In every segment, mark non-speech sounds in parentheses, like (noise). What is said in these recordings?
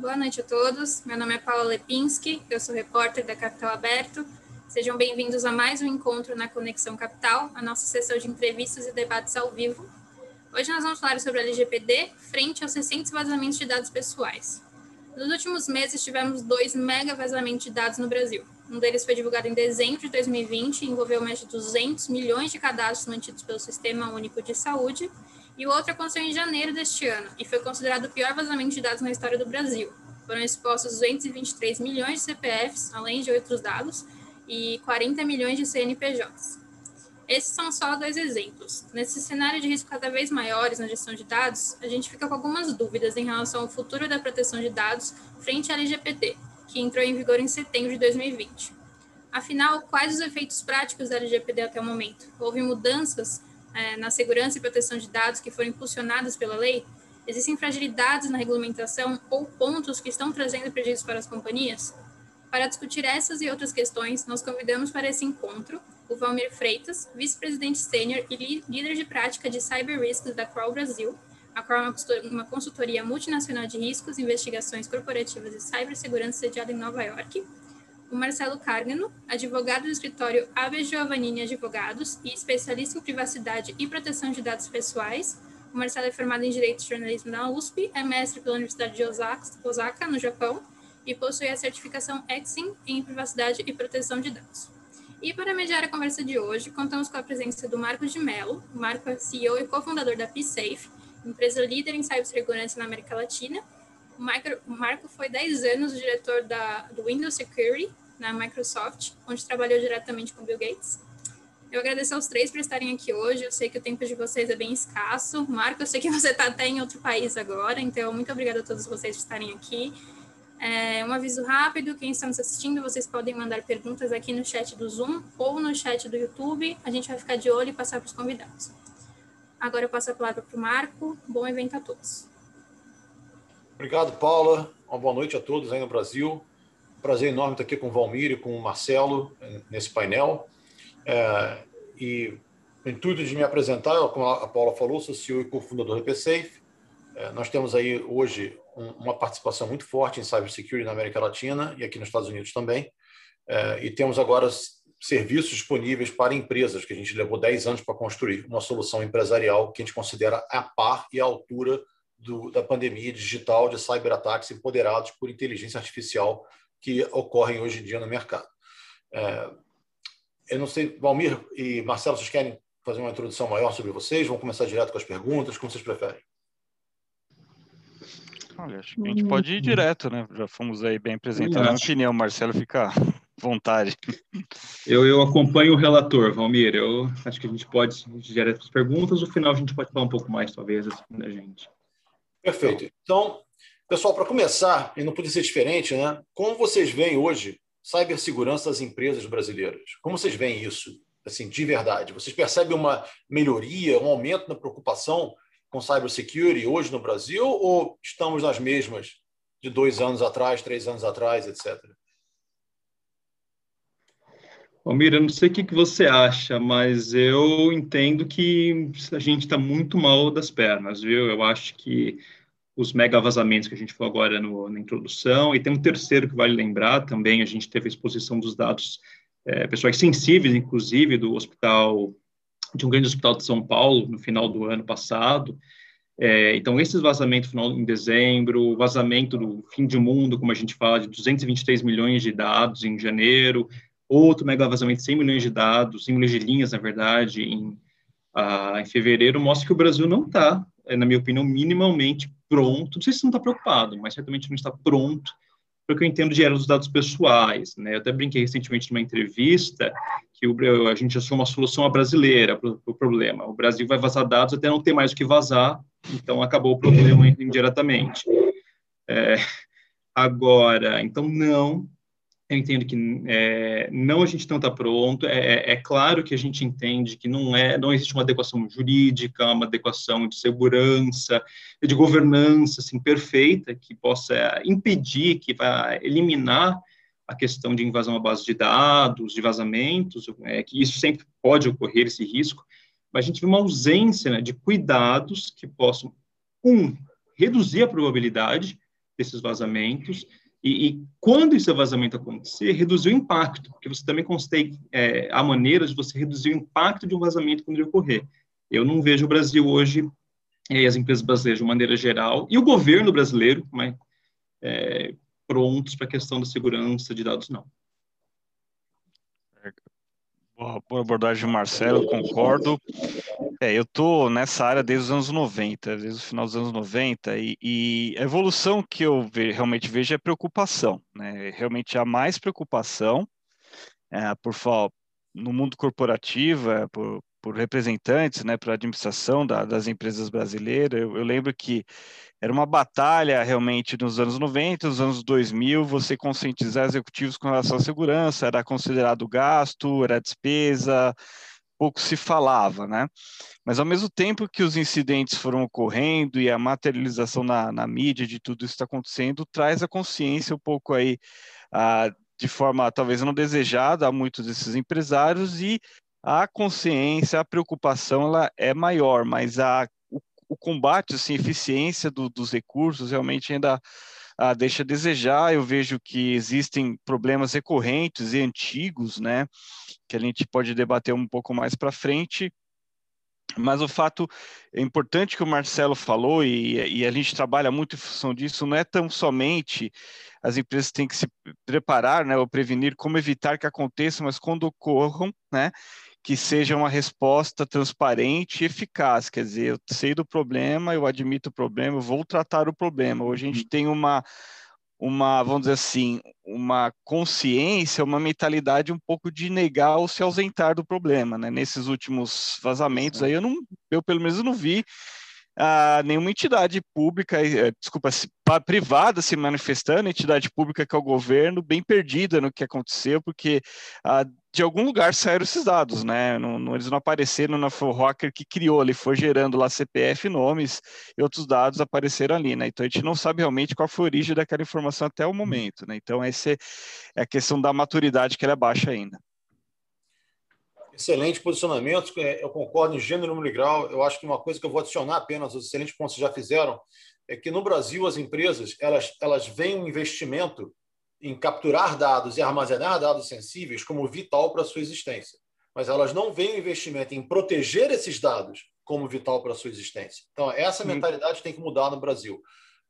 Boa noite a todos. Meu nome é Paula Lepinski, eu sou repórter da Capital Aberto. Sejam bem-vindos a mais um encontro na Conexão Capital, a nossa sessão de entrevistas e debates ao vivo. Hoje nós vamos falar sobre a LGPD frente aos recentes vazamentos de dados pessoais. Nos últimos meses tivemos dois mega vazamentos de dados no Brasil. Um deles foi divulgado em dezembro de 2020 e envolveu mais de 200 milhões de cadastros mantidos pelo Sistema Único de Saúde, e o outro aconteceu em janeiro deste ano e foi considerado o pior vazamento de dados na história do Brasil. Foram expostos 223 milhões de CPFs, além de outros dados, e 40 milhões de CNPJs. Esses são só dois exemplos. Nesse cenário de risco cada vez maiores na gestão de dados, a gente fica com algumas dúvidas em relação ao futuro da proteção de dados frente à LGPD, que entrou em vigor em setembro de 2020. Afinal, quais os efeitos práticos da LGPD até o momento? Houve mudanças é, na segurança e proteção de dados que foram impulsionadas pela lei? Existem fragilidades na regulamentação ou pontos que estão trazendo prejuízos para as companhias? Para discutir essas e outras questões, nós convidamos para esse encontro o Valmir Freitas, vice-presidente sênior e líder de prática de cyber risks da Kroll Brasil. A Kroll é uma consultoria multinacional de riscos, investigações corporativas e cibersegurança sediada em Nova York. O Marcelo Cargano, advogado do escritório Ave Giovannini Advogados e especialista em privacidade e proteção de dados pessoais. O Marcelo é formado em Direito e Jornalismo na USP, é mestre pela Universidade de Osaka, no Japão, e possui a certificação EXIM em privacidade e proteção de dados. E para mediar a conversa de hoje, contamos com a presença do Marcos de Mello. O Marco é CEO e cofundador da PSafe, empresa líder em cibersegurança na América Latina. O, Marco foi 10 anos diretor da, do Windows Security na Microsoft, onde trabalhou diretamente com Bill Gates. Eu agradeço aos três por estarem aqui hoje. Eu sei que o tempo de vocês é bem escasso. Marco, eu sei que você está até em outro país agora, então muito obrigada a todos vocês por estarem aqui. É, um aviso rápido, quem está nos assistindo, vocês podem mandar perguntas aqui no chat do Zoom ou no chat do YouTube. A gente vai ficar de olho e passar para os convidados. Agora eu passo a palavra para o Marco. Bom evento a todos. Obrigado, Paula. Uma boa noite a todos aí no Brasil. Prazer enorme estar aqui com o Valmir e com o Marcelo eh, nesse painel. É, e o intuito de me apresentar, como a Paula falou, sou CEO e cofundador do PSafe. É, nós temos aí hoje uma participação muito forte em cybersecurity na América Latina e aqui nos Estados Unidos também. É, e temos agora serviços disponíveis para empresas, que a gente levou 10 anos para construir uma solução empresarial que a gente considera a par e à altura do, da pandemia digital de cyberataques empoderados por inteligência artificial que ocorrem hoje em dia no mercado. É, eu não sei, Valmir e Marcelo, vocês querem fazer uma introdução maior sobre vocês? Vamos começar direto com as perguntas, como vocês preferem? Olha, acho que a gente pode ir direto, né? Já fomos aí bem apresentando a opinião, Marcelo, fica à vontade. Eu, eu acompanho o relator, Valmir. Eu acho que a gente pode ir direto para as perguntas, no final a gente pode falar um pouco mais, talvez, assim, da gente. Perfeito. Então, pessoal, para começar, e não podia ser diferente, né? Como vocês veem hoje cibersegurança das empresas brasileiras? Como vocês veem isso, assim, de verdade? Vocês percebem uma melhoria, um aumento na preocupação com cybersecurity hoje no Brasil ou estamos nas mesmas de dois anos atrás, três anos atrás, etc.? Almir, não sei o que você acha, mas eu entendo que a gente está muito mal das pernas, viu? Eu acho que os mega vazamentos que a gente falou agora no, na introdução, e tem um terceiro que vale lembrar também, a gente teve a exposição dos dados é, pessoais sensíveis, inclusive, do hospital de um grande hospital de São Paulo no final do ano passado. É, então, esses vazamentos final em dezembro, vazamento do fim de mundo, como a gente fala, de 223 milhões de dados em janeiro, outro mega vazamento de 100 milhões de dados, 100 milhões de linhas, na verdade, em, ah, em fevereiro, mostra que o Brasil não está, na minha opinião, minimamente pronto. Não sei se não está preocupado, mas certamente não está pronto para o que eu entendo de era dos dados pessoais. Né? Eu até brinquei recentemente numa entrevista que o, a gente achou uma solução brasileira para o pro problema. O Brasil vai vazar dados até não ter mais o que vazar, então acabou o problema indiretamente. É, agora, então não, eu entendo que é, não a gente não está pronto. É, é, é, claro que a gente entende que não é, não existe uma adequação jurídica, uma adequação de segurança, de governança assim perfeita que possa impedir, que vai eliminar a questão de invasão à base de dados, de vazamentos, é, que isso sempre pode ocorrer esse risco. Mas a gente vê uma ausência né, de cuidados que possam um reduzir a probabilidade desses vazamentos e, e, quando esse vazamento acontecer, reduzir o impacto, porque você também consegue, é, há maneiras de você reduzir o impacto de um vazamento quando ele ocorrer. Eu não vejo o Brasil hoje, e as empresas brasileiras de maneira geral, e o governo brasileiro, mas, é, prontos para a questão da segurança de dados, não. Boa abordagem, Marcelo, concordo. É, eu estou nessa área desde os anos 90, desde o final dos anos 90, e, e a evolução que eu ve, realmente vejo é preocupação. Né? Realmente há mais preocupação é, por no mundo corporativo, é, por, por representantes, né, para a administração da, das empresas brasileiras. Eu, eu, lembro que era uma batalha realmente nos anos 90, nos anos 2000, você conscientizar executivos com relação à segurança, era considerado gasto, era despesa, pouco se falava, né? Mas ao mesmo tempo que os incidentes foram ocorrendo e a materialização na, na mídia de tudo isso está acontecendo, traz a consciência um pouco aí, ah, de forma talvez não desejada a muitos desses empresários e a consciência, a preocupação ela é maior, mas a, o, o combate, assim, a eficiência do, dos recursos realmente ainda a, deixa a desejar. Eu vejo que existem problemas recorrentes e antigos, né, que a gente pode debater um pouco mais para frente. Mas o fato é importante que o Marcelo falou, e, e, a gente trabalha muito em função disso, não é tão somente as empresas têm que se preparar, né, ou prevenir como evitar que aconteça, mas quando ocorram, né, que seja uma resposta transparente e eficaz. Quer dizer, eu sei do problema, eu admito o problema, eu vou tratar o problema. Hoje a gente uhum. tem uma, uma, vamos dizer assim, uma consciência, uma mentalidade um pouco de negar ou se ausentar do problema, né? Nesses últimos vazamentos aí, eu não, eu pelo menos não vi ah, nenhuma entidade pública, eh, desculpa, privada se manifestando, entidade pública que é o governo, bem perdida no que aconteceu, porque ah, de algum lugar saíram esses dados, né? Não, não, eles não apareceram na Hacker que criou, ele foi gerando lá CPF, nomes e outros dados apareceram ali, né? Então a gente não sabe realmente qual foi a origem daquela informação até o momento, né? Então essa é a questão da maturidade que ela é baixa ainda. Excelente posicionamento, é, eu concordo em gênero, e grau. Eu acho que uma coisa que eu vou adicionar apenas, os excelentes pontos que já fizeram, é que no Brasil as empresas elas, elas veem um investimento em capturar dados e armazenar dados sensíveis como vital para a sua existência. Mas elas não veem o investimento em proteger esses dados como vital para a sua existência. Então, essa mentalidade tem que mudar no Brasil.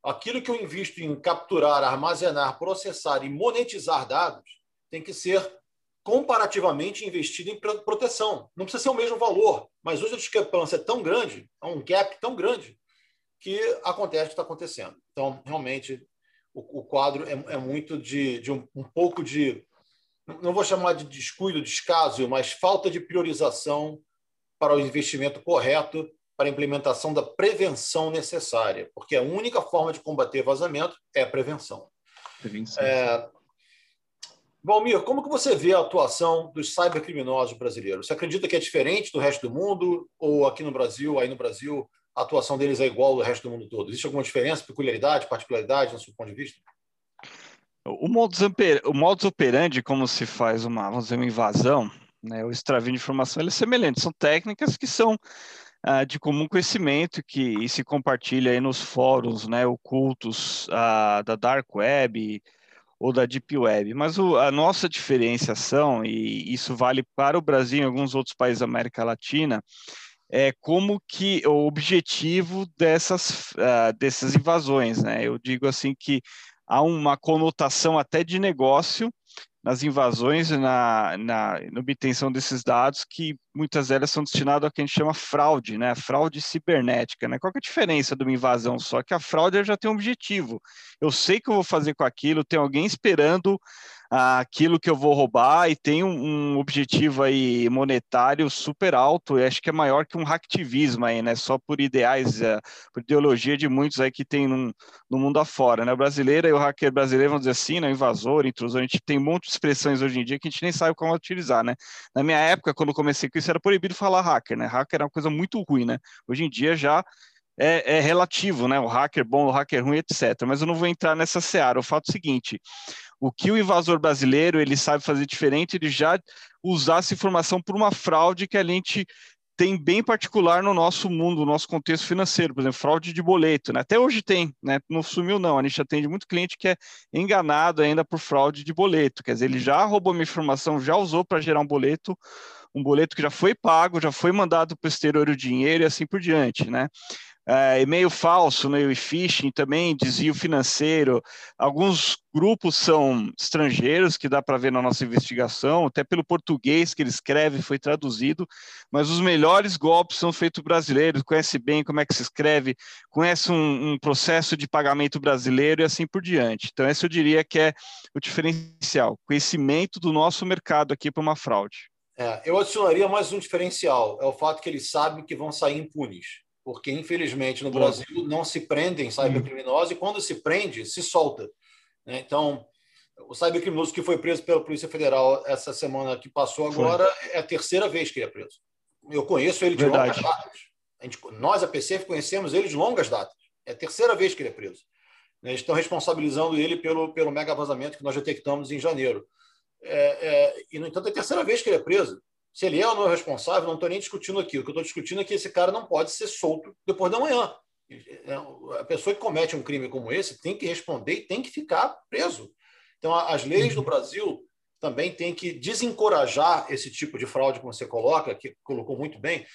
Aquilo que eu invisto em capturar, armazenar, processar e monetizar dados tem que ser comparativamente investido em proteção. Não precisa ser o mesmo valor, mas hoje a discrepância é tão grande, é um gap tão grande, que acontece o que está acontecendo. Então, realmente, o, o quadro é, é, muito de, de um, um, pouco de, não vou chamar de descuido, descaso, mas falta de priorização para o investimento correto para a implementação da prevenção necessária, porque a única forma de combater vazamento é a prevenção. prevenção. É, Valmir, como que você vê a atuação dos cybercriminosos brasileiros? Você acredita que é diferente do resto do mundo ou aqui no Brasil, aí no Brasil, a atuação deles é igual ao resto do mundo todo? Existe alguma diferença, peculiaridade, particularidade, no seu ponto de vista? O modus, o modus operandi, como se faz uma, vamos dizer, uma invasão, né, o extravio de informação, ele é semelhante. São técnicas que são ah, de comum conhecimento que e se compartilha aí nos fóruns né, ocultos ah, da Dark Web ou da Deep Web. Mas o, a nossa diferenciação, e isso vale para o Brasil e alguns outros países da América Latina, é, como que o objetivo dessas, uh, dessas invasões, né? Eu digo assim que há uma conotação até de negócio nas invasões, na, na, na, obtenção desses dados, que muitas delas são destinadas ao que a gente chama fraude, né? Fraude cibernética, né? Qual é a diferença de uma invasão? Só que a fraude já tem um objetivo. Eu sei que eu vou fazer com aquilo, tem alguém esperando aquilo que eu vou roubar e tem um, um, objetivo aí monetário super alto, e acho que é maior que um hacktivismo aí, né? Só por ideais, é, por ideologia de muitos aí que tem no, no mundo afora, né? O brasileiro e o hacker brasileiro, vamos dizer assim, né? Invasor, intrusor, a gente tem um monte de expressões hoje em dia que a gente nem sabe como utilizar, né? Na minha época, quando comecei com isso, era proibido falar hacker, né? Hacker era uma coisa muito ruim, né? Hoje em dia já é, é, relativo, né? O hacker bom, o hacker ruim, etc. Mas eu não vou entrar nessa seara. O fato é o seguinte: o que o invasor brasileiro ele sabe fazer diferente, ele já usar essa informação por uma fraude que a gente tem bem particular no nosso mundo, no nosso contexto financeiro, por exemplo, fraude de boleto, né? Até hoje tem, né? Não sumiu não, a gente atende muito cliente que é enganado ainda por fraude de boleto, quer dizer, ele já roubou uma informação, já usou para gerar um boleto, um boleto que já foi pago, já foi mandado para o exterior o dinheiro e assim por diante, né? É, e-mail falso, né, e phishing também, desvio financeiro. Alguns grupos são estrangeiros, que dá para ver na nossa investigação, até pelo português que ele escreve foi traduzido, mas os melhores golpes são feitos brasileiros, conhece bem como é que se escreve, conhece um, um processo de pagamento brasileiro e assim por diante. Então, esse eu diria que é o diferencial, conhecimento do nosso mercado aqui para uma fraude. É, eu adicionaria mais um diferencial, é o fato que eles sabem que vão sair impunes porque infelizmente no Brasil não se prendem cybercriminosos e quando se prende, se solta. Né? Então, o cybercriminoso que foi preso pela Polícia Federal essa semana que passou agora foi. é a terceira vez que ele é preso. Eu conheço ele de Verdade. longas datas. A gente, nós, a PCF, conhecemos ele de longas datas. É a terceira vez que ele é preso. Né? Estão responsabilizando ele pelo, pelo mega vazamento que nós detectamos em janeiro. É, é, e, no entanto, é a terceira vez que ele é preso. Se ele é ou não é responsável, não estou nem discutindo aqui. O que eu estou discutindo é que esse cara não pode ser solto depois da manhã. A pessoa que comete um crime como esse tem que responder e tem que ficar preso. Então, as leis do Brasil também têm que desencorajar esse tipo de fraude que você coloca, que colocou muito bem,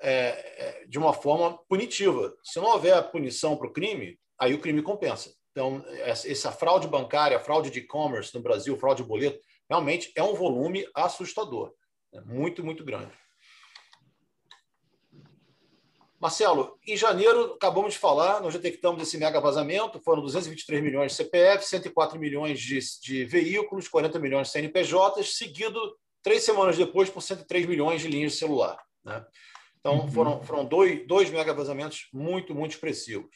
é, é, de uma forma punitiva. Se não houver punição para o crime, aí o crime compensa. Então, essa fraude bancária, fraude de e-commerce no Brasil, fraude de boleto, realmente é um volume assustador. Muito, muito grande. Marcelo, em janeiro, acabamos de falar, nós detectamos esse mega vazamento, foram 223 milhões de CPF, 104 milhões de, de veículos, 40 milhões de CNPJs, seguido, três semanas depois, por 103 milhões de linhas de celular. Né? Então, uhum. foram, foram dois, dois mega vazamentos muito, muito expressivos.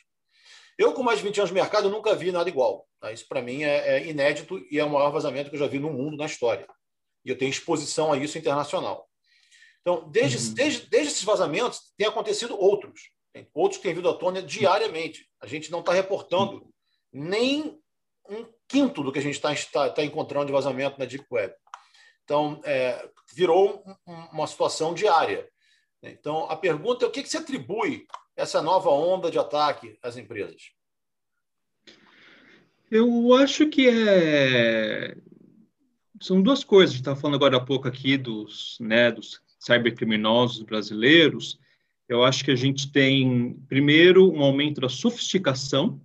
Eu, com mais de 20 anos de mercado, nunca vi nada igual. Tá? Isso, para mim, é, é inédito e é o maior vazamento que eu já vi no mundo, na história e eu tenho exposição a isso internacional. Então, desde, uhum. desde, desde esses vazamentos, tem acontecido outros. Tem outros que têm vindo à tona diariamente. A gente não está reportando nem um quinto do que a gente está tá, tá encontrando de vazamento na Deep Web. Então, é, virou uma situação diária. Então, a pergunta é o que, que se atribui essa nova onda de ataque às empresas? Eu acho que é são duas coisas. A gente estava falando agora há pouco aqui dos, né, dos cybercriminosos brasileiros. Eu acho que a gente tem, primeiro, um aumento da sofisticação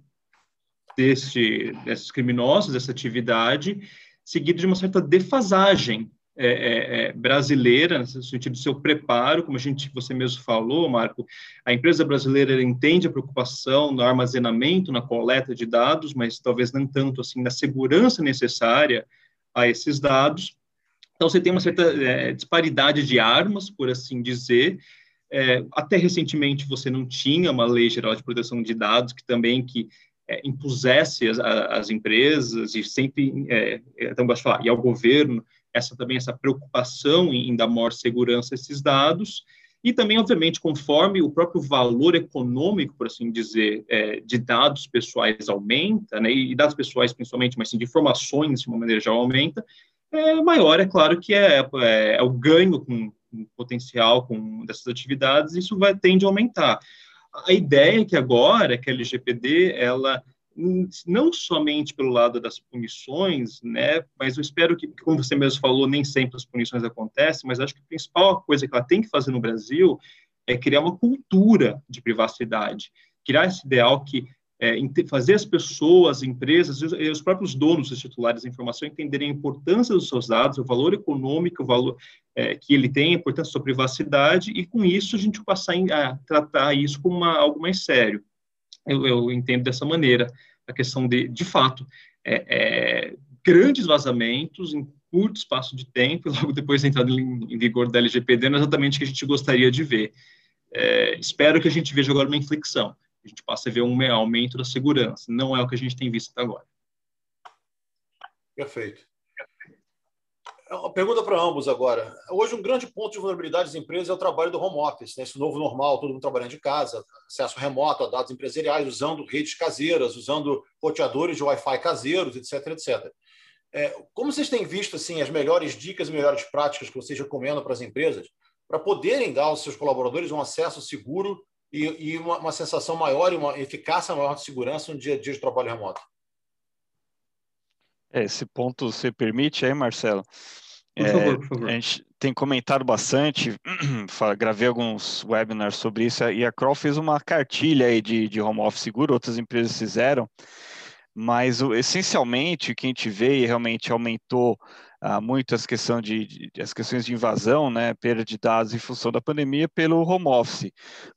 desse, desses criminosos, dessa atividade, seguido de uma certa defasagem é, é, é brasileira, no sentido do seu preparo, como a gente, você mesmo falou, Marco, a empresa brasileira entende a preocupação no armazenamento, na coleta de dados, mas talvez não tanto assim na segurança necessária a esses dados. Então, você tem uma certa é, disparidade de armas, por assim dizer. É, até recentemente, você não tinha uma lei geral de proteção de dados que também que é, impusesse as, empresas e sempre, é, então, gosto de falar, e ao governo, essa também essa preocupação em, em dar maior segurança a esses dados. E também, obviamente, conforme o próprio valor econômico, por assim dizer, é, de dados pessoais aumenta, né, e dados pessoais principalmente, mas sim de informações de uma maneira geral aumenta, é, maior, é claro, que é, é, é o ganho com, com, potencial com dessas atividades, isso vai tende a aumentar. A ideia é que agora, que a LGPD, ela não somente pelo lado das punições, né, mas eu espero que, como você mesmo falou, nem sempre as punições acontecem, mas acho que a principal coisa que ela tem que fazer no Brasil é criar uma cultura de privacidade, criar esse ideal que é, fazer as pessoas, as empresas e os próprios donos, os titulares da informação entenderem a importância dos seus dados, o valor econômico, o valor é, que ele tem, a importância da sua privacidade, e com isso a gente passar a tratar isso como uma, algo mais sério. Eu, eu entendo dessa maneira a questão de, de fato, é, é, grandes vazamentos em curto espaço de tempo, e logo depois da entrada em, em vigor da LGPD, não é exatamente o que a gente gostaria de ver. É, espero que a gente veja agora uma inflexão, a gente passe a ver um aumento da segurança, não é o que a gente tem visto até agora. Perfeito. Uma pergunta para ambos agora. Hoje, um grande ponto de vulnerabilidade das empresas é o trabalho do home office, né? esse novo normal, todo mundo trabalhando de casa, acesso remoto a dados empresariais, usando redes caseiras, usando roteadores de Wi-Fi caseiros, etc, etc. É, como vocês têm visto assim, as melhores dicas e melhores práticas que vocês recomendam para as empresas para poderem dar aos seus colaboradores um acesso seguro e, e uma, uma, sensação maior e uma eficácia maior de segurança no dia a dia de trabalho remoto. É, esse ponto você permite aí, Marcelo? Por é, favor, por favor. A gente tem comentado bastante, (clears throat) gravei alguns webinars sobre isso, e a Kroll fez uma cartilha aí de, de home office seguro, outras empresas fizeram, mas o, essencialmente o que a gente vê e realmente aumentou ah, muito as, de, de, as questões de invasão, né, perda de dados em função da pandemia pelo home office.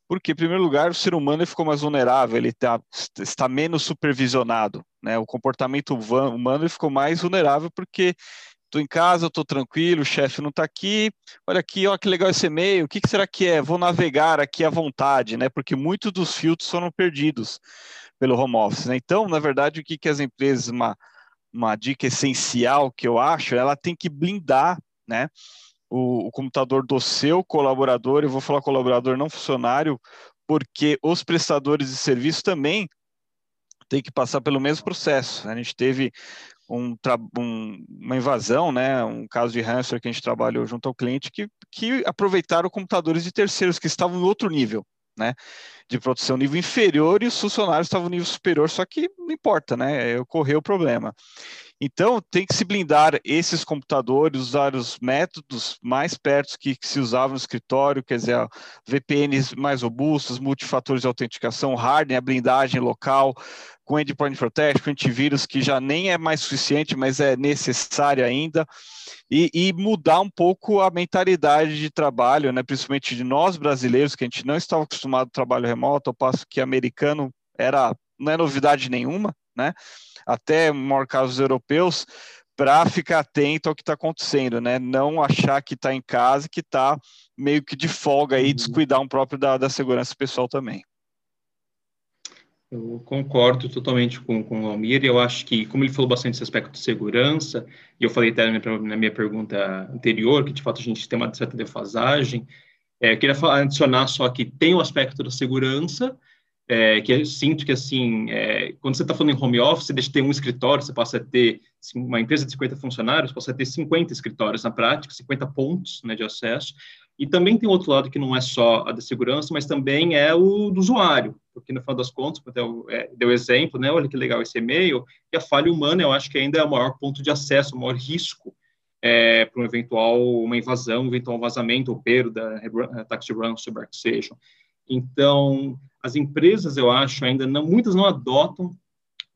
Porque, em primeiro lugar, o ser humano ficou mais vulnerável, ele tá, está menos supervisionado, né, o comportamento humano ficou mais vulnerável porque estou em casa, estou tranquilo, o chefe não está aqui, olha aqui, olha que legal esse e-mail, o que, que, será que é? Vou navegar aqui à vontade, né? Porque muitos dos filtros foram perdidos pelo home office, né? Então, na verdade, o que, que as empresas, uma, uma dica essencial que eu acho, ela tem que blindar, né? O, o computador do seu colaborador, eu vou falar colaborador não funcionário, porque os prestadores de serviço também têm que passar pelo mesmo processo. A gente teve um, um, uma invasão, né, um caso de ransomware que a gente trabalhou junto ao cliente, que, que aproveitaram computadores de terceiros que estavam em outro nível, né, de proteção nível inferior e os funcionários estavam no nível superior, só que não importa, né, ocorreu o problema. Então, tem que se blindar esses computadores, usar os métodos mais perto que, que se usavam no escritório, quer dizer, VPNs mais robustos, multifatores de autenticação, hardware, a blindagem local, com endpoint protection, antivírus, que já nem é mais suficiente, mas é necessário ainda, e, e, mudar um pouco a mentalidade de trabalho, né, principalmente de nós brasileiros, que a gente não estava acostumado ao trabalho remoto, ao passo que americano era, não é novidade nenhuma, né, até maior casos europeus, para ficar atento ao que está acontecendo, né? Não achar que está em casa, que está meio que de folga aí, uhum. descuidar um próprio da, da segurança pessoal também. Eu concordo totalmente com, com o Almir, eu acho que, como ele falou bastante esse aspecto de segurança, e eu falei até na minha, na minha pergunta anterior, que de fato a gente tem uma certa defasagem, é, eu queria adicionar só que tem o aspecto da segurança, é, que eu sinto que, assim, é, quando você está falando em home office, você deixa de ter um escritório, você passa a ter uma empresa de 50 funcionários, passa a ter 50 escritórios na prática, 50 pontos né, de acesso, e também tem outro lado que não é só a da segurança, mas também é o do usuário, porque no final das contas, deu, é, deu exemplo, né, olha que legal esse e-mail, e a falha humana eu acho que ainda é o maior ponto de acesso, o maior risco é, para um eventual, uma invasão, um eventual vazamento ou perda, ataque de ransomware que sejam. Então, as empresas, eu acho, ainda não, muitas não adotam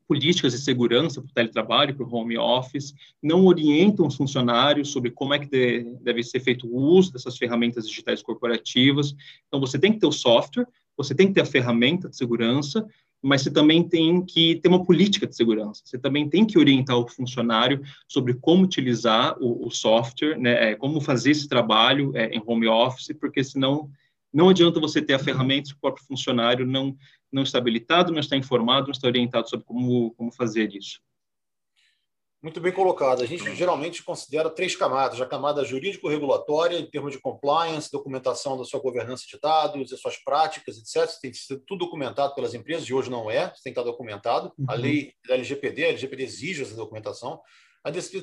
políticas de segurança para o teletrabalho, para o home office, não orientam os funcionários sobre como é que de, deve ser feito o uso dessas ferramentas digitais corporativas. Então, você tem que ter o software, você tem que ter a ferramenta de segurança, mas você também tem que ter uma política de segurança. Você também tem que orientar o funcionário sobre como utilizar o, o software, né, é, como fazer esse trabalho é, em home office, porque senão não adianta você ter a ferramenta se o próprio funcionário não, não está habilitado, não está informado, não está orientado sobre como, como fazer isso. Muito bem colocado. A gente geralmente considera três camadas: a camada jurídico-regulatória, em termos de compliance, documentação da sua governança de dados, das suas práticas, etc. Tem que ser tudo documentado pelas empresas, e hoje não é, tem que estar documentado. Uhum. A lei da LGPD, a LGPD exige essa documentação.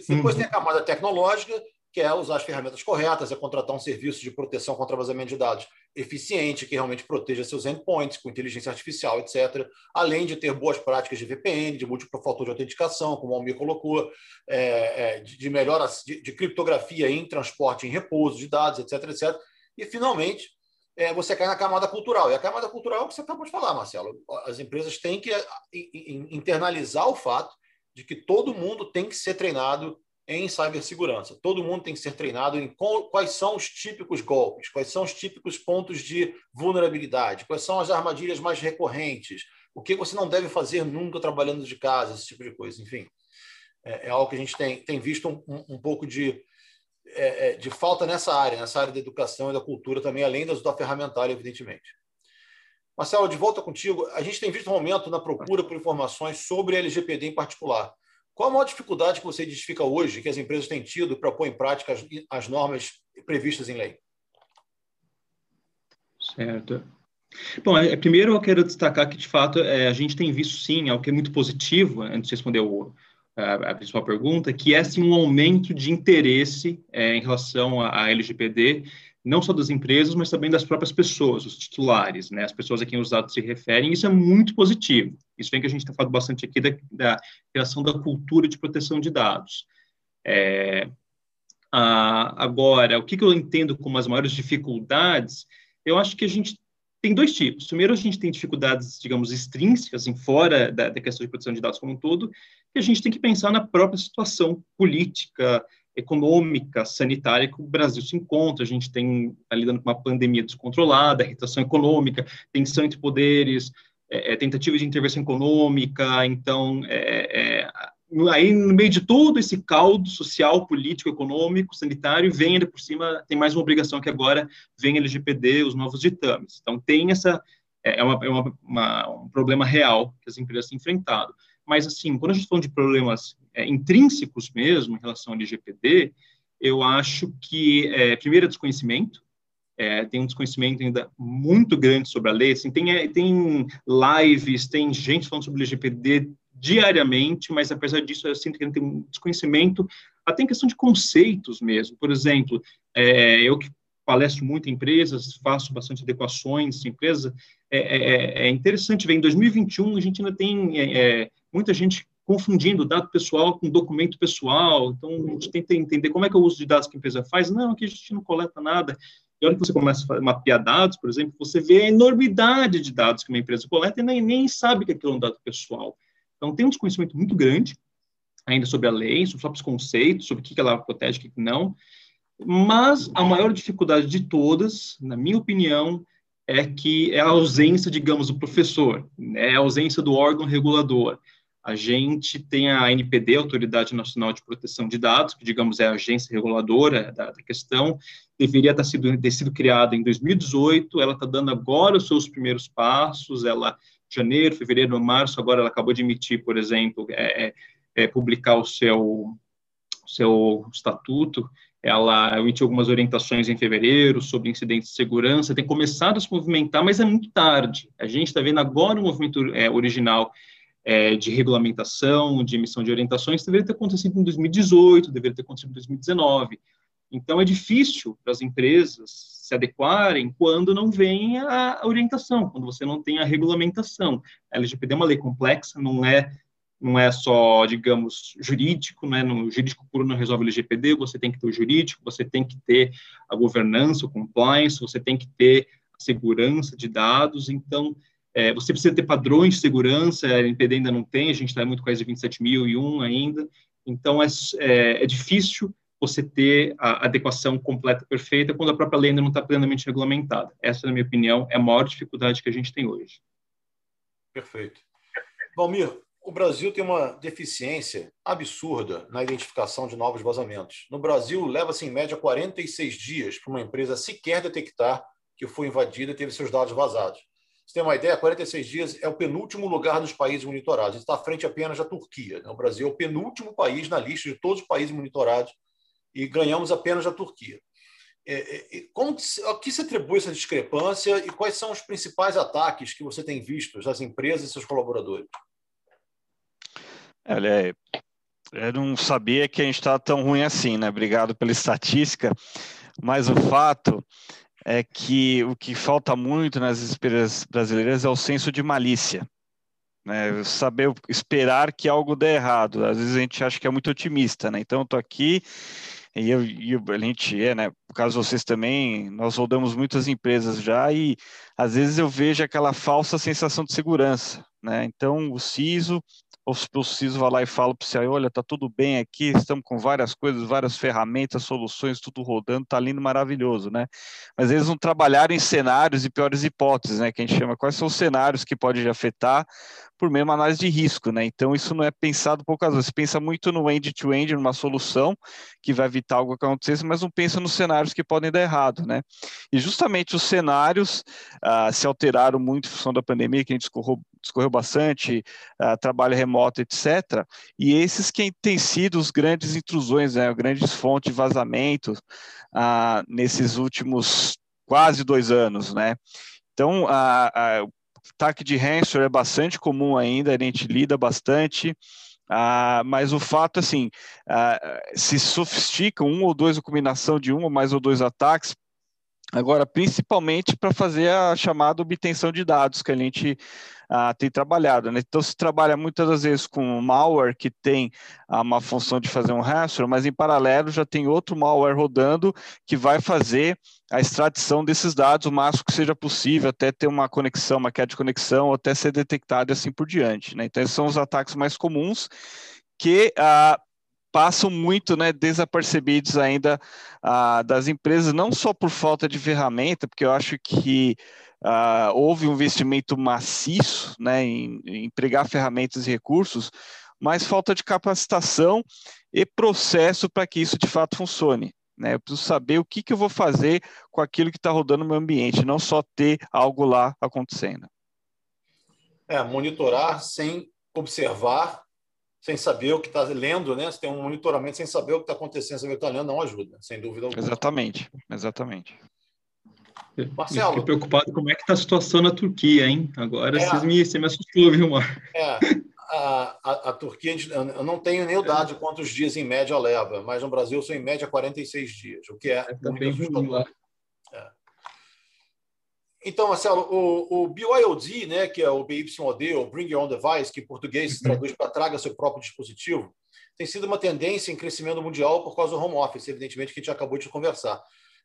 Depois uhum. tem a camada tecnológica, que é usar as ferramentas corretas, é contratar um serviço de proteção contra vazamento de dados eficiente, que realmente proteja seus endpoints com inteligência artificial, etc. Além de ter boas práticas de VPN, de múltiplo fator de autenticação, como o Almir colocou, é, é, de, de melhora de, de, criptografia em transporte, em repouso de dados, etc, etc. E, finalmente, é, você cai na camada cultural. E a camada cultural é o que você acabou de falar, Marcelo. As empresas têm que internalizar o fato de que todo mundo tem que ser treinado em cibersegurança. Todo mundo tem que ser treinado em quais são os típicos golpes, quais são os típicos pontos de vulnerabilidade, quais são as armadilhas mais recorrentes, o que você não deve fazer nunca trabalhando de casa, esse tipo de coisa. Enfim, é, é algo que a gente tem, tem visto um, um, um pouco de, é, é, de falta nessa área, nessa área da educação e da cultura também, além das da ferramentária, evidentemente. Marcelo, de volta contigo. A gente tem visto um aumento na procura por informações sobre LGPD em particular. Qual a maior dificuldade que você identifica hoje que as empresas têm tido para pôr em prática as, as normas previstas em lei? Certo. Bom, é, primeiro eu quero destacar que, de fato, é, a gente tem visto, sim, algo que é muito positivo, antes de responder o, a, a, principal pergunta, que é, sim, um aumento de interesse é, em relação à LGPD não só das empresas, mas também das próprias pessoas, os titulares, né, as pessoas a quem os dados se referem, isso é muito positivo. Isso vem que a gente está falando bastante aqui da, da, criação da cultura de proteção de dados. É, a, agora, o que, que eu entendo como as maiores dificuldades, eu acho que a gente tem dois tipos. Primeiro, a gente tem dificuldades, digamos, extrínsecas, em fora da, da questão de proteção de dados como um todo, e a gente tem que pensar na própria situação política, econômica, sanitária que o Brasil se encontra. A gente tem tá lidando com uma pandemia descontrolada, irritação econômica, tensão entre poderes, é, é tentativa de intervenção econômica. Então, é, é, aí no meio de todo esse caldo social, político, econômico, sanitário, vem ainda por cima, tem mais uma obrigação que agora vem LGPD, os novos ditames. Então, tem essa é, é uma, uma, uma, um problema real que as empresas têm enfrentado. Mas, assim, quando a gente fala de problemas é, intrínsecos mesmo em relação ao LGPD, eu acho que, é, primeiro, é desconhecimento, é, tem um desconhecimento ainda muito grande sobre a lei, assim, tem, é, tem lives, tem gente falando sobre LGPD diariamente, mas apesar disso, eu sinto que tem um desconhecimento, até em questão de conceitos mesmo. Por exemplo, é, eu que palestro muito em empresas, faço bastante adequações em empresa, é, é, é, interessante ver, em 2021 a gente ainda tem é, muita gente confundindo dado pessoal com documento pessoal. Então, a gente tenta entender como é que é o uso de dados que a empresa faz. Não, aqui a gente não coleta nada. E a hora que você começa a mapear dados, por exemplo, você vê a enormidade de dados que uma empresa coleta e nem, nem sabe que aquilo é um dado pessoal. Então, tem um desconhecimento muito grande ainda sobre a lei, sobre os conceitos, sobre o que ela protege e o que não. Mas a maior dificuldade de todas, na minha opinião, é que é a ausência, digamos, do professor, né? é a ausência do órgão regulador. A gente tem a ANPD, Autoridade Nacional de Proteção de Dados, que, digamos, é a agência reguladora da, da questão, deveria ter sido, ter sido criada em 2018, ela está dando agora os seus primeiros passos, ela, janeiro, fevereiro, março, agora ela acabou de emitir, por exemplo, é, é, é publicar o seu, o seu estatuto, ela emitiu algumas orientações em fevereiro sobre incidentes de segurança, tem começado a se movimentar, mas é muito tarde. A gente está vendo agora o movimento é, original é, de regulamentação, de emissão de orientações, deveria ter acontecido em 2018, deveria ter acontecido em 2019. Então, é difícil para as empresas se adequarem quando não vem a orientação, quando você não tem a regulamentação. A LGPD é uma lei complexa, não é não é só, digamos, jurídico, né? no jurídico puro não resolve o LGPD, você tem que ter o jurídico, você tem que ter a governança, o compliance, você tem que ter a segurança de dados, então, é, você precisa ter padrões de segurança, a NPD ainda não tem, a gente está muito com a ISO 27001 ainda, então é, é, é, difícil você ter a adequação completa, perfeita, quando a própria lei ainda não está plenamente regulamentada. Essa, na minha opinião, é a maior dificuldade que a gente tem hoje. Perfeito. Valmir, o Brasil tem uma deficiência absurda na identificação de novos vazamentos. No Brasil, leva-se em média 46 dias para uma empresa sequer detectar que foi invadida e teve seus dados vazados. Você tem uma ideia? 46 dias é o penúltimo lugar dos países monitorados. Está à frente apenas da Turquia. Né? O Brasil é o penúltimo país na lista de todos os países monitorados e ganhamos apenas da Turquia. É, é, como, a que se atribui essa discrepância e quais são os principais ataques que você tem visto das empresas e seus colaboradores? Olha, eu não sabia que a gente estava tão ruim assim, né? Obrigado pela estatística, mas o fato é que o que falta muito nas empresas brasileiras é o senso de malícia. Né? Saber esperar que algo dê errado. Às vezes a gente acha que é muito otimista, né? Então, eu estou aqui e, eu, e a gente é, né? Por causa de vocês também, nós rodamos muitas empresas já e às vezes eu vejo aquela falsa sensação de segurança, né? Então, o CISO o CISO vai lá e fala para você, olha, tá tudo bem aqui, estamos com várias coisas, várias ferramentas, soluções, tudo rodando, tá lindo, maravilhoso, né? Mas eles não trabalharam em cenários e piores hipóteses, né? Que a gente chama, quais são os cenários que podem afetar por mesmo análise de risco, né? Então isso não é pensado poucas vezes. Você pensa muito no end-to-end, -end, numa solução que vai evitar algo que acontecesse, mas não pensa nos cenários que podem dar errado, né? E justamente os cenários ah, se alteraram muito em função da pandemia, que a gente discorreu, discorreu bastante, ah, trabalho remoto, etc. E esses que têm sido os grandes intrusões, né? Grandes fontes de vazamento ah, nesses últimos quase dois anos, né? Então, a, Ataque de ransomware é bastante comum ainda, a gente lida bastante. Ah, mas o fato, assim, ah, se sofistica um ou dois, a combinação de um ou mais ou dois ataques, Agora, principalmente para fazer a chamada obtenção de dados que a gente tem trabalhado. Né? Então, se trabalha muitas das vezes com malware que tem uma função de fazer um rastro, mas em paralelo já tem outro malware rodando que vai fazer a extradição desses dados o máximo que seja possível, até ter uma conexão, uma queda de conexão, até ser detectado e assim por diante. Né? Então, esses são os ataques mais comuns que ah, passam muito né, desapercebidos ainda ah, das empresas, não só por falta de ferramenta, porque eu acho que ah, houve um investimento maciço né, em, em empregar ferramentas e recursos, mas falta de capacitação e processo para que isso de fato funcione. Né? Eu preciso saber o que, que eu vou fazer com aquilo que está rodando no meu ambiente, não só ter algo lá acontecendo. É, monitorar sem observar sem saber o que está lendo, né? Você tem um monitoramento sem saber o que está acontecendo, sem está lendo, não ajuda, sem dúvida alguma. Exatamente, exatamente. Marcelo. Fiquei preocupado como é que está a situação na Turquia, hein? Agora é, vocês me, você me assustou, viu, Mar? É, a, a, a, Turquia, eu não tenho nem o dado de quantos dias em média leva, mas no Brasil são em média 46 dias, o que é, é muito assustador. Então, Marcelo, o, o BYOD, né, que é o BYOD, ou Bring Your Own Device, que em português se traduz para traga seu próprio dispositivo, tem sido uma tendência em crescimento mundial por causa do home office, evidentemente, que a gente acabou de conversar.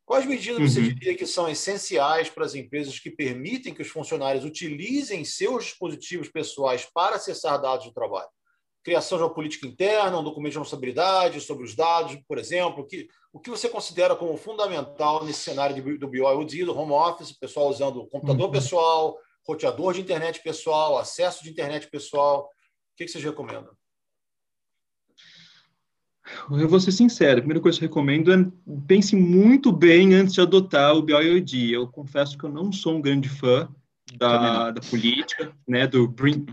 Quais medidas uhum. você diria que são essenciais para as empresas que permitem que os funcionários utilizem seus dispositivos pessoais para acessar dados do trabalho? criação de uma política interna, um documento de responsabilidade sobre os dados, por exemplo, o que, o que você considera como fundamental nesse cenário de, do BYOD, do home office, o pessoal usando computador uhum. pessoal, roteador de internet pessoal, acesso de internet pessoal, o que, que vocês recomendam? Eu vou ser sincero, a primeira coisa que eu recomendo é pense muito bem antes de adotar o BYOD. Eu confesso que eu não sou um grande fã da, da política, né, do bring,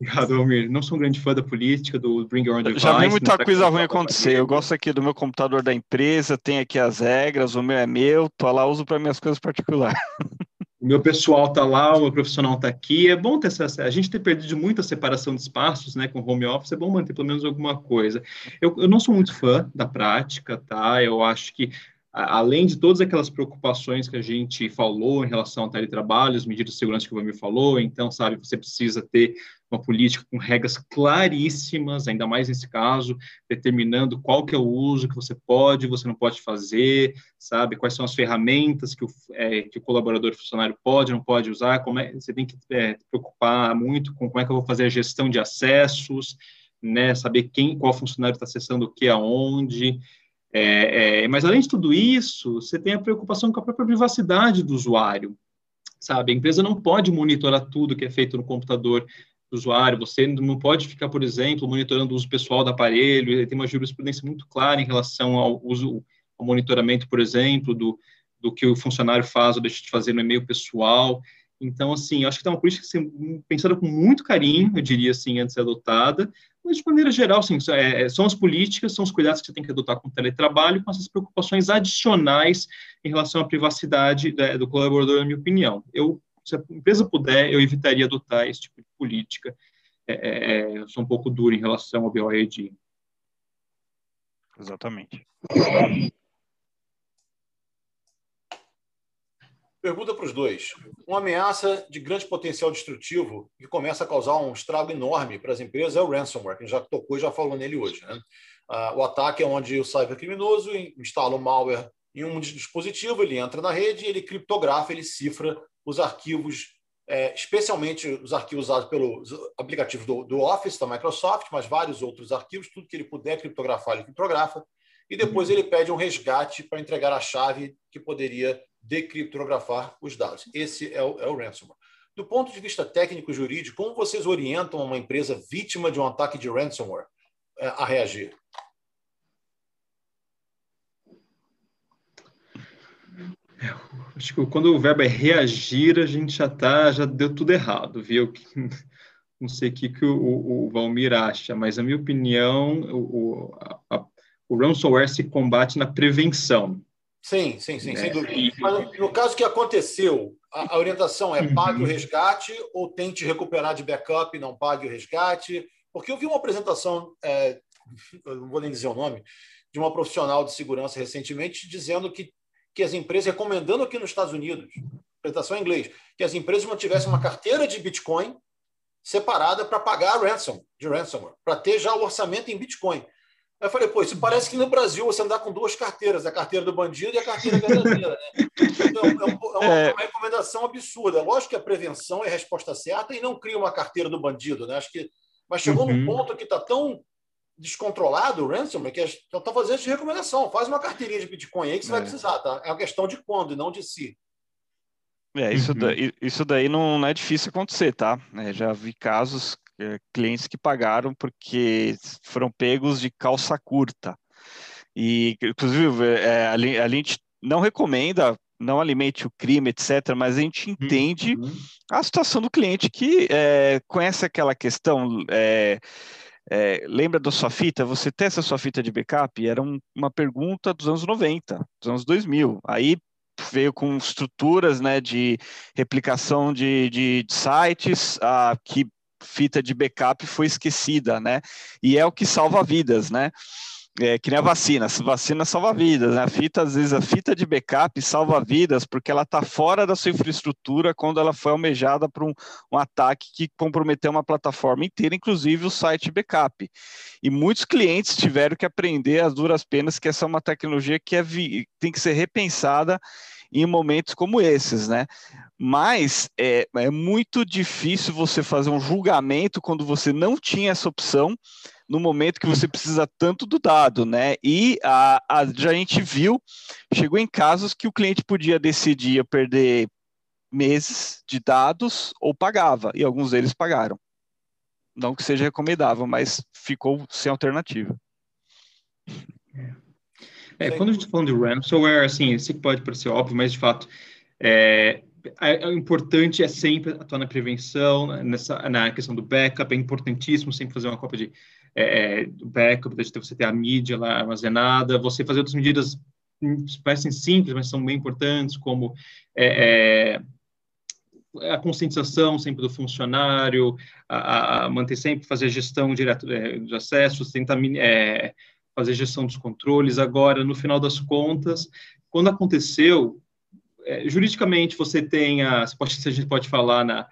Obrigado, Almir. Não sou um grande fã da política, do Bring Your Own Device. Já vi muita coisa ruim acontecer. Eu gosto aqui do meu computador da empresa, tem aqui as regras, o meu é meu, tô lá, uso para minhas coisas particulares. (laughs) Meu pessoal tá lá, o meu profissional tá aqui. É bom ter essa, a gente ter perdido muito a separação de espaços, né, com home office, é bom manter pelo menos alguma coisa. Eu, eu não sou muito fã da prática, tá? Eu acho que além de todas aquelas preocupações que a gente falou em relação ao teletrabalho, as medidas de segurança que o Vamir falou, então, sabe, você precisa ter uma política com regras claríssimas, ainda mais nesse caso, determinando qual que é o uso que você pode você não pode fazer, sabe, quais são as ferramentas que o, é, que o colaborador funcionário pode não pode usar, como é, você tem que é, preocupar muito com como é que eu vou fazer a gestão de acessos, né, saber quem, qual funcionário está acessando o que, aonde, é, é, mas além de tudo isso, você tem a preocupação com a própria privacidade do usuário, sabe? A empresa não pode monitorar tudo que é feito no computador do usuário, você não pode ficar, por exemplo, monitorando o uso pessoal do aparelho, tem uma jurisprudência muito clara em relação ao uso, ao monitoramento, por exemplo, do, do que o funcionário faz ou deixa de fazer no e-mail pessoal. Então, assim, acho que está uma política ser pensada com muito carinho, eu diria assim, antes de ser adotada, mas, de maneira geral, sim, é, é, são as políticas, são os cuidados que você tem que adotar com o teletrabalho, com essas preocupações adicionais em relação à privacidade né, do colaborador, na minha opinião. Eu, se a empresa puder, eu evitaria adotar esse tipo de política. É, é, é eu sou um pouco duro em relação ao BOED. Exatamente. Pergunta para os dois. Uma ameaça de grande potencial destrutivo que começa a causar um estrago enorme para as empresas é o ransomware, que a gente já tocou e já falou nele hoje. Né? Ah, o ataque é onde o cybercriminoso instala o malware em um dispositivo, ele entra na rede, ele criptografa, ele cifra os arquivos, é, especialmente os arquivos usados pelos aplicativos do, do Office, da Microsoft, mas vários outros arquivos, tudo que ele puder criptografar, ele criptografa, e depois uhum. ele pede um resgate para entregar a chave que poderia decriptografar os dados. Esse é o, é o ransomware. Do ponto de vista técnico-jurídico, como vocês orientam uma empresa vítima de um ataque de ransomware é, a reagir? (laughs) acho que quando o verbo é reagir, a gente já tá, já deu tudo errado, viu? (laughs) Não sei o que, que o, o Valmir acha, mas, na minha opinião, o, a, o ransomware se combate na prevenção. Sim, sim, sim, sem é. dúvida. Mas no caso que aconteceu, a, a orientação é pague o uhum. resgate ou tente recuperar de backup e não pague o resgate? Porque eu vi uma apresentação, é, (laughs) não vou nem dizer o nome, de uma profissional de segurança recentemente dizendo que, que as empresas, recomendando aqui nos Estados Unidos, apresentação em inglês, que as empresas mantivessem uma carteira de Bitcoin separada para pagar a ransom, de ransomware, para ter já o orçamento em Bitcoin. Aí eu falei, pô, isso parece que no Brasil você andar com duas carteiras, a carteira do bandido e a carteira verdadeira. Né? Então, é, um, é, uma, é, uma, recomendação absurda. Lógico que a prevenção é a resposta certa e não cria uma carteira do bandido. Né? Acho que, mas chegou uhum. num ponto que está tão descontrolado o ransomware que está fazendo de recomendação. Faz uma carteirinha de Bitcoin aí que você é. vai precisar. Tá? É uma questão de quando e não de si. É, isso, uhum. daí, isso daí não, não, é difícil acontecer, tá? É, já vi casos, é, clientes que pagaram porque foram pegos de calça curta. E, inclusive, é, a, a gente não recomenda, não alimente o crime, etc., mas a gente entende uhum. a situação do cliente que é, conhece aquela questão. É, é, lembra da sua fita? Você testa a sua fita de backup? Era um, uma pergunta dos anos 90, dos anos 2000. Aí veio com estruturas né, de replicação de, de, de sites, a, que fita de backup foi esquecida, né? E é o que salva vidas, né? É, que nem a vacina, a vacina salva vidas, né? A fita, às vezes, a fita de backup salva vidas porque ela está fora da sua infraestrutura quando ela foi almejada por um, um, ataque que comprometeu uma plataforma inteira, inclusive o site backup. E muitos clientes tiveram que aprender as duras penas que essa é uma tecnologia que é, tem que ser repensada em momentos como esses, né? Mas é, é muito difícil você fazer um julgamento quando você não tinha essa opção no momento que você precisa tanto do dado, né? E a, a, a gente viu, chegou em casos que o cliente podia decidir perder meses de dados ou pagava, e alguns deles pagaram. Não que seja recomendável, mas ficou sem alternativa. É, quando a gente está falando de ransomware, assim, isso pode parecer óbvio, mas de fato, é, é, é, importante é sempre atuar na prevenção, nessa, na questão do backup, é importantíssimo sempre fazer uma cópia de é, é backup, você ter a mídia lá armazenada, você fazer outras medidas hum, parecem simples, mas são bem importantes, como é, é, a conscientização sempre do funcionário, a, a, manter sempre, fazer gestão direta é, dos acessos, tentar é, fazer gestão dos controles. Agora, no final das contas, quando aconteceu, é, juridicamente você tem a, pode, a gente pode falar na,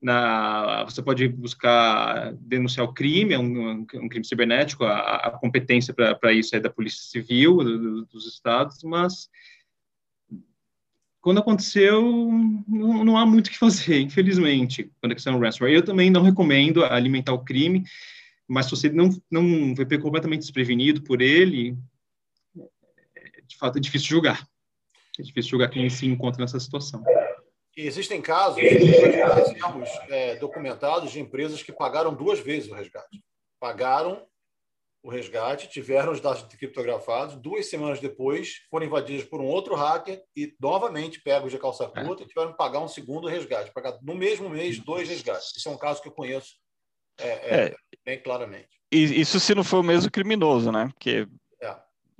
na, você pode buscar denunciar o crime, é um, um, crime cibernético, a, a competência para isso é da Polícia Civil do, dos estados, mas quando aconteceu, não, não, há muito o que fazer, infelizmente, quando é ransomware. Eu também não recomendo alimentar o crime, mas se você não, não ser completamente desprevenido por ele, é, de fato é difícil julgar. É difícil julgar quem se encontra nessa situação. E existem casos, temos é, documentados de empresas que pagaram duas vezes o resgate. Pagaram o resgate, tiveram os dados criptografados, duas semanas depois foram invadidos por um outro hacker e novamente pegos de calça é. curta e tiveram que pagar um segundo resgate, pagar no mesmo mês dois resgates. Isso é um caso que eu conheço é, é, é. bem claramente. Isso se não for o mesmo criminoso, né? Porque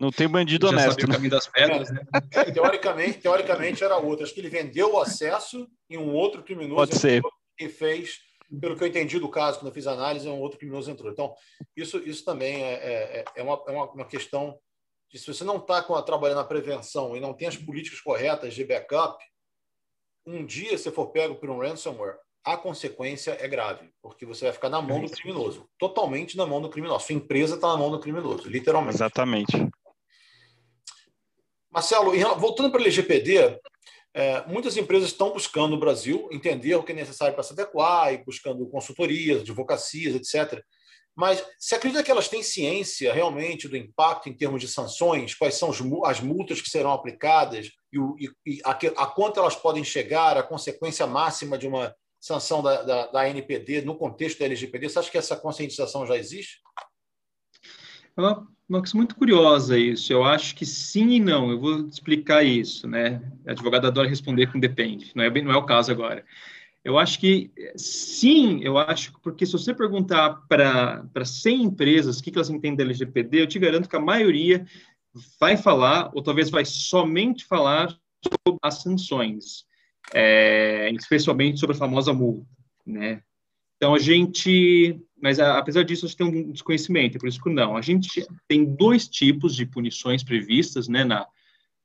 não tem bandido Já honesto. Né? das pedras, né? É, teoricamente, teoricamente era outro. Acho que ele vendeu o acesso em um outro criminoso Pode ser. e fez, pelo que eu entendi do caso, quando eu fiz a análise, um outro criminoso entrou. Então, isso, isso também é, é, é uma, é uma, questão de se você não está trabalhando na prevenção e não tem as políticas corretas de backup, um dia você for pego por um ransomware, a consequência é grave, porque você vai ficar na mão do criminoso, totalmente na mão do criminoso. Sua empresa está na mão do criminoso, literalmente. Exatamente. Marcelo, voltando para a LGPD, é, muitas empresas estão buscando no Brasil entender o que é necessário para se adequar e buscando consultorias, advocacias, etc. Mas você acredita que elas têm ciência realmente do impacto em termos de sanções? Quais são as multas que serão aplicadas e a, a, quanto elas podem chegar, a consequência máxima de uma sanção da, da, da NPD no contexto da LGPD? Você acha que essa conscientização já existe? É uma, uma questão muito curiosa isso. Eu acho que sim e não. Eu vou explicar isso, né? A advogada adora responder com depende. Não é, não é o caso agora. Eu acho que sim, eu acho, porque se você perguntar para 100 empresas o que, que elas entendem da LGPD, eu te garanto que a maioria vai falar, ou talvez vai somente falar sobre as sanções, é, especialmente sobre a famosa multa, né? Então, a gente mas apesar disso, a gente tem um desconhecimento, por isso que não. A gente tem dois tipos de punições previstas né, na,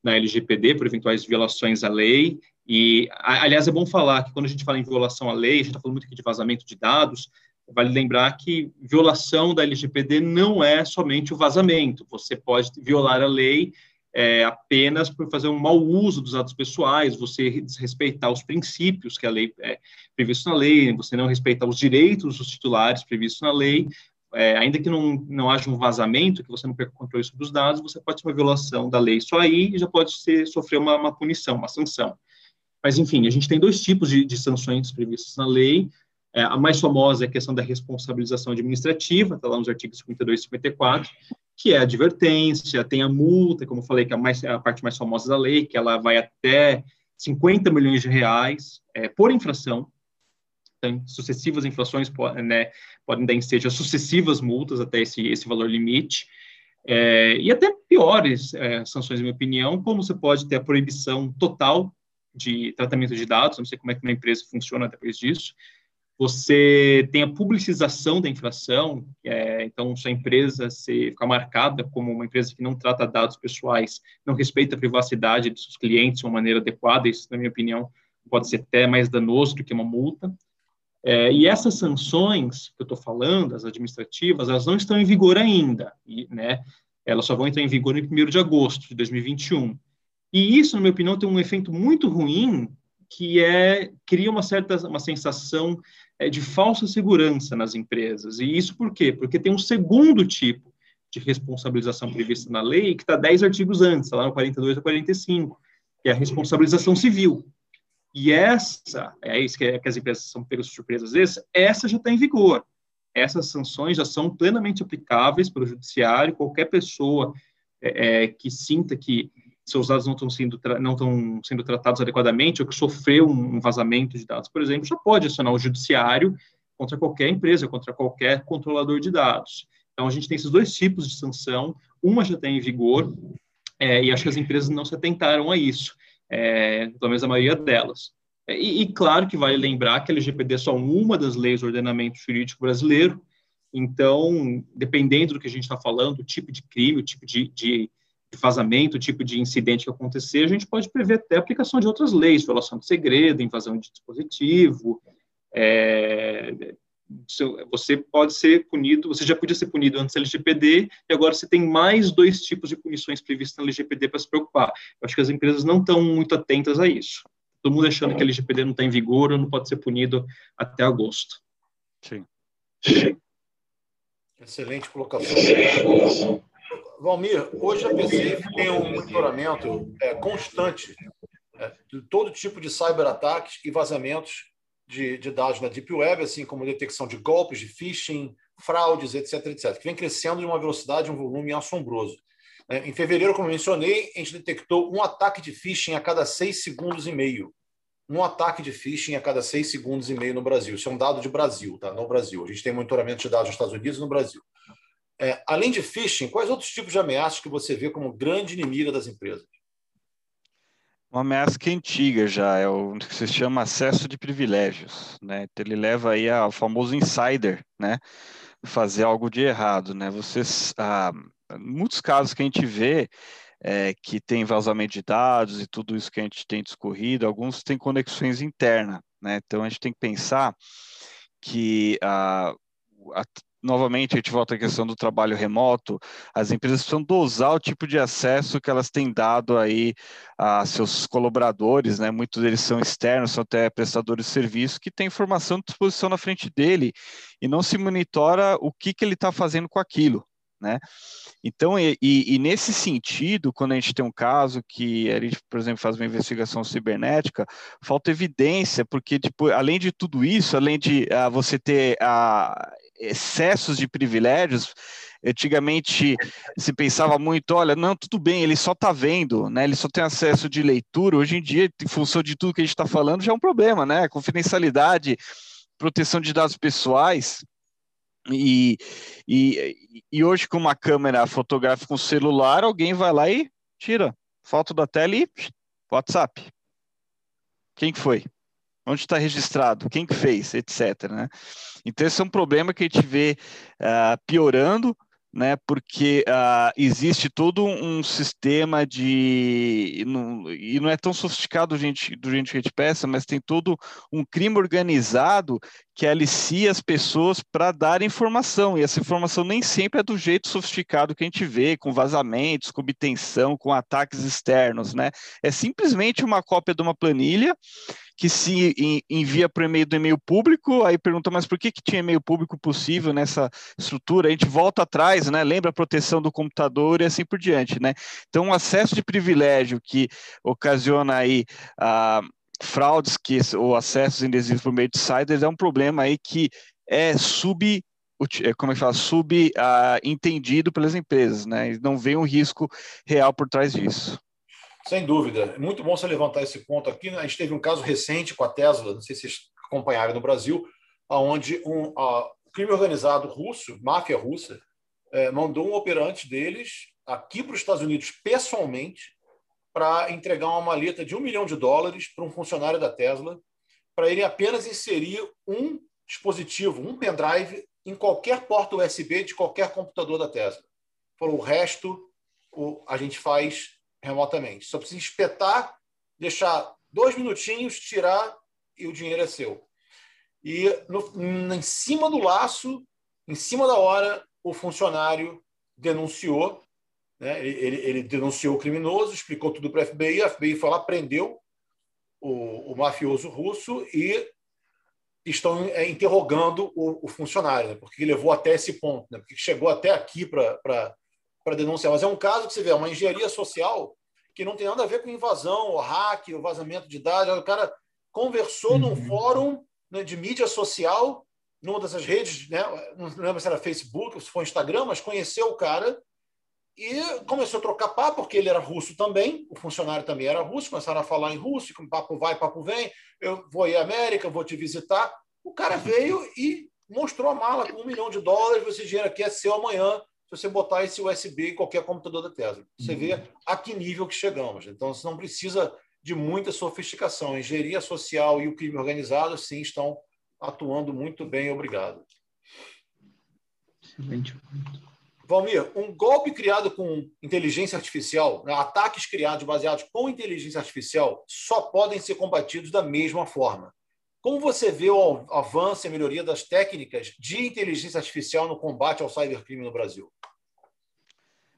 na LGPD por eventuais violações à lei. E, aliás, é bom falar que quando a gente fala em violação à lei, a gente está falando muito aqui de vazamento de dados, vale lembrar que violação da LGPD não é somente o vazamento. Você pode violar a lei é, apenas por fazer um mau uso dos dados pessoais, você desrespeitar os princípios que a lei é previsto na lei, você não respeitar os direitos dos titulares previstos na lei, é, ainda que não, não haja um vazamento, que você não perca o controle sobre os dados, você pode ter uma violação da lei só aí e já pode ser, sofrer uma, uma punição, uma sanção. Mas, enfim, a gente tem dois tipos de, de sanções previstas na lei. É, a mais famosa é a questão da responsabilização administrativa, está lá nos artigos 52 e 54, que é a advertência, tem a multa, como eu falei, que é a, mais, a parte mais famosa da lei, que ela vai até 50 milhões de reais é, por infração. Então, sucessivas inflações né, podem dar seja sucessivas multas até esse, esse valor limite. É, e até piores é, sanções, na minha opinião, como você pode ter a proibição total de tratamento de dados, não sei como é que uma empresa funciona depois disso, você tem a publicização da inflação, é, então sua empresa se ficar marcada como uma empresa que não trata dados pessoais, não respeita a privacidade de seus clientes de uma maneira adequada, isso, na minha opinião, pode ser até mais danoso do que uma multa. É, e essas sanções que eu estou falando, as administrativas, elas não estão em vigor ainda, e, né? Elas só vão entrar em vigor em 1 de agosto de 2021. E isso, na minha opinião, tem um efeito muito ruim, que é cria uma certa uma sensação é, de falsa segurança nas empresas. E isso por quê? Porque tem um segundo tipo de responsabilização prevista na lei, que está 10 artigos antes, lá no 42 a 45, que é a responsabilização civil. E essa, é isso que, é, que as empresas são pegas de surpresa às vezes, essa já está em vigor. Essas sanções já são plenamente aplicáveis pelo judiciário, qualquer pessoa é que sinta que seus dados não estão sendo, não estão sendo tratados adequadamente, ou que sofreu um vazamento de dados, por exemplo, já pode acionar o judiciário contra qualquer empresa, contra qualquer controlador de dados. Então, a gente tem esses dois tipos de sanção, uma já está em vigor, é, e acho que as empresas não se atentaram a isso, é, pelo menos a maioria delas. É, e, e, claro que vale lembrar que a LGPD é só uma das leis do ordenamento jurídico brasileiro, então, dependendo do que a gente está falando, o tipo de crime, o tipo de, de de vazamento, o tipo de incidente que acontecer, a gente pode prever até a aplicação de outras leis, violação de segredo, invasão de dispositivo. É, você pode ser punido, você já podia ser punido antes da LGPD, e agora você tem mais dois tipos de punições previstas na LGPD para se preocupar. Eu acho que as empresas não estão muito atentas a isso. Todo mundo achando que a LGPD não está em vigor ou não pode ser punido até agosto. Sim. Excelente colocação. Valmir, hoje a PC tem um monitoramento é, constante é, de todo tipo de cyberataques e vazamentos de, de, dados na Deep Web, assim como detecção de golpes, de phishing, fraudes, etc, etc, que vem crescendo de uma velocidade, um volume assombroso. É, em fevereiro, como mencionei, a gente detectou um ataque de phishing a cada seis segundos e meio. Um ataque de phishing a cada seis segundos e meio no Brasil. Isso é um dado de Brasil, tá? No Brasil. A gente tem monitoramento de dados nos Estados Unidos e no Brasil. É, além de phishing, quais outros tipos de ameaças que você vê como grande inimiga das empresas? Uma ameaça que é antiga já, é o que se chama acesso de privilégios, né? Então, ele leva aí ao famoso insider, né? Fazer algo de errado, né? Vocês, ah, muitos casos que a gente vê é, que tem vazamento de dados e tudo isso que a gente tem discorrido, alguns têm conexões internas, né? Então a gente tem que pensar que ah, novamente, a gente volta à questão do trabalho remoto, as empresas precisam dosar o tipo de acesso que elas têm dado aí a seus colaboradores, né? Muitos deles são externos, são até prestadores de serviço, que têm informação à disposição na frente dele e não se monitora o que, que ele está fazendo com aquilo. Né? Então, e, e, nesse sentido, quando a gente tem um caso que a gente, por exemplo, faz uma investigação cibernética, falta evidência, porque, tipo, além de tudo isso, além de uh, você ter uh, excessos de privilégios, antigamente se pensava muito, olha, não, tudo bem, ele só está vendo, né? Ele só tem acesso de leitura. Hoje em dia, em função de tudo que a gente está falando, já é um problema, né? Confidencialidade, proteção de dados pessoais. E, e, e hoje, com uma câmera fotográfica com celular, alguém vai lá e tira foto da tela e WhatsApp. Quem que foi? Onde está registrado? Quem que fez? Etc. Né? Então, esse é um problema que a gente vê uh, piorando né? Porque uh, existe todo um sistema de não, e não é tão sofisticado do gente, do que a gente peça, mas tem todo um crime organizado que alicia as pessoas para dar informação, e essa informação nem sempre é do jeito sofisticado que a gente vê, com vazamentos, com obtenção, com ataques externos, né? É simplesmente uma cópia de uma planilha que se envia por e-mail do e-mail público, aí pergunta, mas por que, que tinha e-mail público possível nessa estrutura? A gente volta atrás, né? Lembra a proteção do computador e assim por diante, né? Então, o acesso de privilégio que ocasiona aí a uh, fraudes que ou acessos indevidos por meio de insiders é um problema aí que é sub é, como é que fala, subentendido uh, pelas empresas, né? Não vê um risco real por trás disso. Sem dúvida. É muito bom você levantar esse ponto aqui. Né? A gente teve um caso recente com a Tesla, não sei se vocês acompanharam no Brasil, onde um uh, crime organizado russo, máfia russa, eh, mandou um operante deles aqui para os Estados Unidos pessoalmente para entregar uma maleta de um milhão de dólares para um funcionário da Tesla, para ele apenas inserir um dispositivo, um pendrive, em qualquer porta USB de qualquer computador da Tesla. Falou, o resto o, a gente faz remotamente. Só precisa espetar, deixar dois minutinhos, tirar e o dinheiro é seu. E no, em cima do laço, em cima da hora, o funcionário denunciou né? Ele, ele, denunciou o criminoso, explicou tudo para a FBI, a FBI foi lá, prendeu o, o mafioso russo e estão é, interrogando o, o funcionário, né? porque levou até esse ponto, né? porque chegou até aqui para denunciar. Mas é um caso que você vê, é uma engenharia social que não tem nada a ver com invasão, o hack, o vazamento de dados. O cara conversou uhum. num fórum né, de mídia social, numa dessas redes, né? não lembro se era Facebook ou se foi Instagram, mas conheceu o cara e começou a trocar papo, porque ele era russo também, o funcionário também era russo, começaram a falar em russo, papo vai, papo vem, eu vou ir à América, vou te visitar. O cara veio e mostrou a mala com um milhão de dólares, esse dinheiro aqui é seu amanhã, você botar esse USB em qualquer computador da Tesla. Você vê uhum. a que nível que chegamos. Então, você não precisa de muita sofisticação. A engenharia social e o crime organizado, sim, estão atuando muito bem. Obrigado. Excelente Valmir, um golpe criado com inteligência artificial, né, ataques criados baseados com inteligência artificial, só podem ser combatidos da mesma forma. Como você vê o avanço e melhoria das técnicas de inteligência artificial no combate ao cybercrime no Brasil?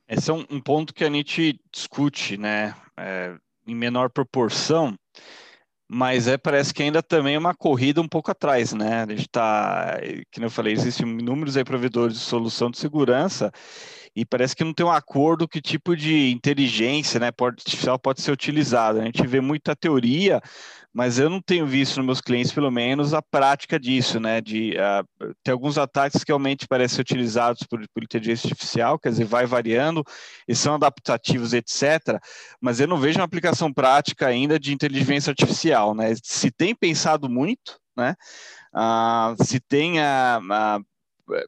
Esse é um, um ponto que a gente discute, né, é, em menor proporção, mas é parece que ainda também é uma corrida um pouco atrás, né? A gente está, que eu falei, existem inúmeros provedores de solução de segurança e parece que não tem um acordo que tipo de inteligência, né, artificial pode ser utilizado. A gente vê muita teoria, mas eu não tenho visto nos meus clientes, pelo menos, a prática disso, né? De uh, ter alguns ataques que realmente parecem utilizados por, por, inteligência artificial, quer dizer, vai variando e são adaptativos, etc. Mas eu não vejo uma aplicação prática ainda de inteligência artificial, né? Se tem pensado muito, né? Uh, se tem a, a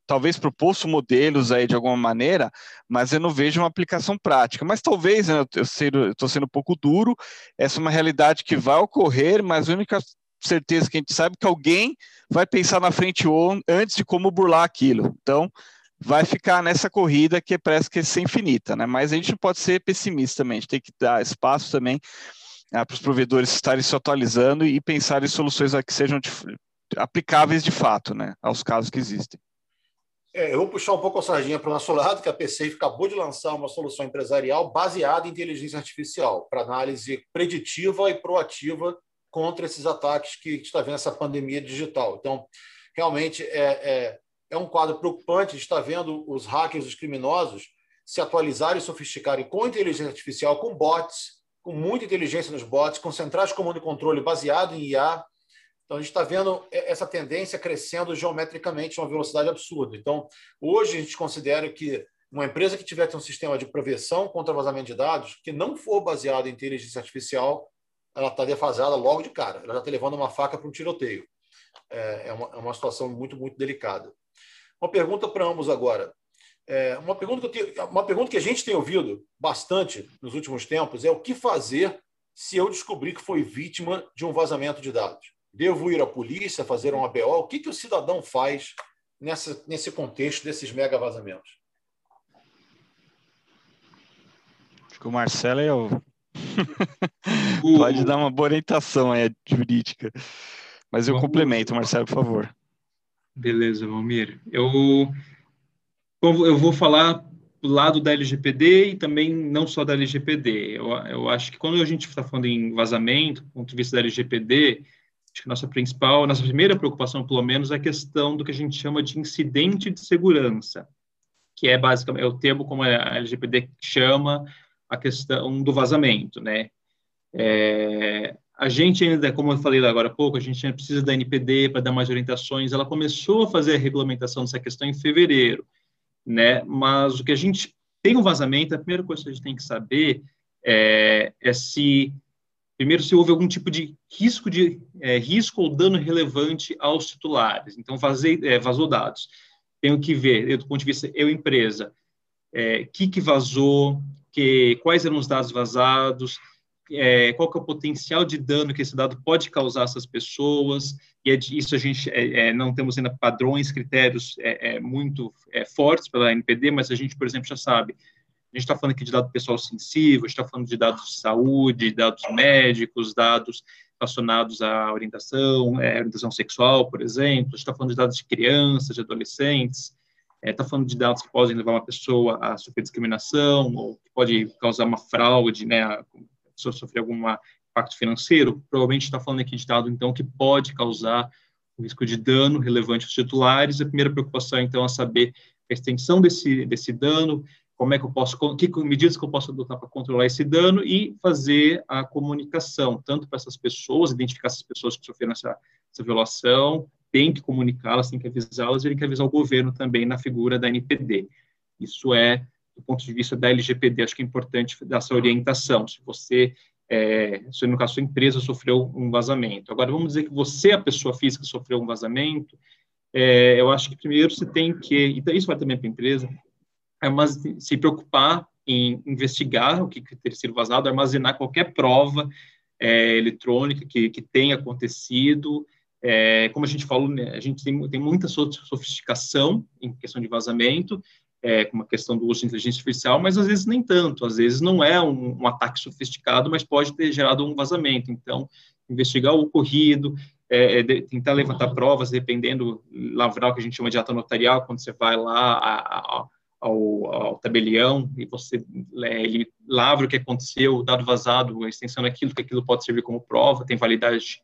talvez proposto modelos aí de alguma maneira, mas eu não vejo uma aplicação prática. Mas talvez, né, eu estou sendo um pouco duro, essa é uma realidade que vai ocorrer, mas a única certeza que a gente sabe é que alguém vai pensar na frente antes de como burlar aquilo. Então, vai ficar nessa corrida que parece que é ser infinita, né? Mas a gente não pode ser pessimista também, a gente tem que dar espaço também ah, para os provedores estarem se atualizando e pensar em soluções que sejam de, aplicáveis de fato, né, aos casos que existem. É, eu vou puxar um pouco a sardinha para o nosso lado, que a PCI acabou de lançar uma solução empresarial baseada em inteligência artificial para análise preditiva e proativa contra esses ataques que está vendo essa pandemia digital. Então, realmente é, é, é um quadro preocupante. A gente está vendo os hackers, os criminosos, se atualizarem e sofisticarem com inteligência artificial, com bots, com muita inteligência nos bots, com centrais de comando e controle baseado em IA, então, a gente está vendo essa tendência crescendo geometricamente, uma velocidade absurda. Então, hoje, a gente considera que uma empresa que tiver um sistema de prevenção contra vazamento de dados, que não for baseado em inteligência artificial, ela está defasada logo de cara. Ela já está levando uma faca para um tiroteio. É, é uma, é uma situação muito, muito delicada. Uma pergunta para ambos agora. É, uma, pergunta que tenho, uma pergunta que a gente tem ouvido bastante nos últimos tempos é o que fazer se eu descobrir que foi vítima de um vazamento de dados? Devo ir à polícia fazer um ABO? O que, que o cidadão faz nessa, nesse contexto desses mega vazamentos? Porque o Marcelo é (laughs) o. Pode dar uma boa orientação aí, jurídica. Mas eu complemento, Marcelo, por favor. Beleza, Valmir. Eu, eu vou falar do lado da LGPD e também não só da LGPD. Eu, eu acho que quando a gente está falando em vazamento, do ponto de vista da LGPD, acho que nossa principal, nossa primeira preocupação, pelo menos, é a questão do que a gente chama de incidente de segurança, que é basicamente é o termo como a LGPD chama a questão do vazamento, né? É, a gente ainda, como eu falei agora há pouco, a gente ainda precisa da NPD para dar mais orientações. Ela começou a fazer a regulamentação dessa questão em fevereiro, né? Mas o que a gente tem um vazamento, a primeira coisa que a gente tem que saber é, é se primeiro se houve algum tipo de risco de é, risco ou dano relevante aos titulares. Então vazei, é, vazou dados. Tenho que ver, do ponto de vista eu empresa, é, que que vazou, que quais eram os dados vazados, é, qual que é o potencial de dano que esse dado pode causar a essas pessoas, e é isso a gente é, é, não temos ainda padrões, critérios é, é, muito fortes pela NPD, mas a gente, por exemplo, já sabe, a gente está falando aqui de dado pessoal sensível, a está falando de dados de saúde, dados médicos, dados relacionados à orientação, orientação sexual, por exemplo, a está falando de dados de crianças, de adolescentes, está falando de dados que podem levar uma pessoa a sofrer discriminação, ou que pode causar uma fraude, né, pessoa sofrer algum impacto financeiro, provavelmente está falando aqui de dado, então, que pode causar um risco de dano relevante aos titulares. A primeira preocupação, então, é saber a extensão desse, desse dano, como é que eu posso, que medidas que eu posso adotar para controlar esse dano e fazer a comunicação, tanto para essas pessoas, identificar essas pessoas que sofreram essa, essa violação, tem que comunicá-las, tem que avisá-las, e tem que avisar o governo também na figura da NPD. Isso é do ponto de vista da LGPD, acho que é importante dar essa orientação. Se você, é, se no caso, sua empresa sofreu um vazamento. Agora, vamos dizer que você, a pessoa física, sofreu um vazamento, é, eu acho que primeiro você tem que, e isso vai também para a empresa, é mas se preocupar em investigar o que, que ter sido vazado, armazenar qualquer prova é, eletrônica que, que tenha acontecido, é, como a gente falou, né, a gente tem, tem muita sofisticação em questão de vazamento, é, com uma questão do uso de inteligência artificial, mas às vezes nem tanto, às vezes não é um, um, ataque sofisticado, mas pode ter gerado um vazamento. Então, investigar o ocorrido, é, é, tentar levantar provas, dependendo, lavrar o que a gente chama de ata notarial, quando você vai lá a, a, ao, ao, tabelião e você é, ele lavra o que aconteceu, dado vazado, a extensão daquilo, que aquilo pode servir como prova, tem validade,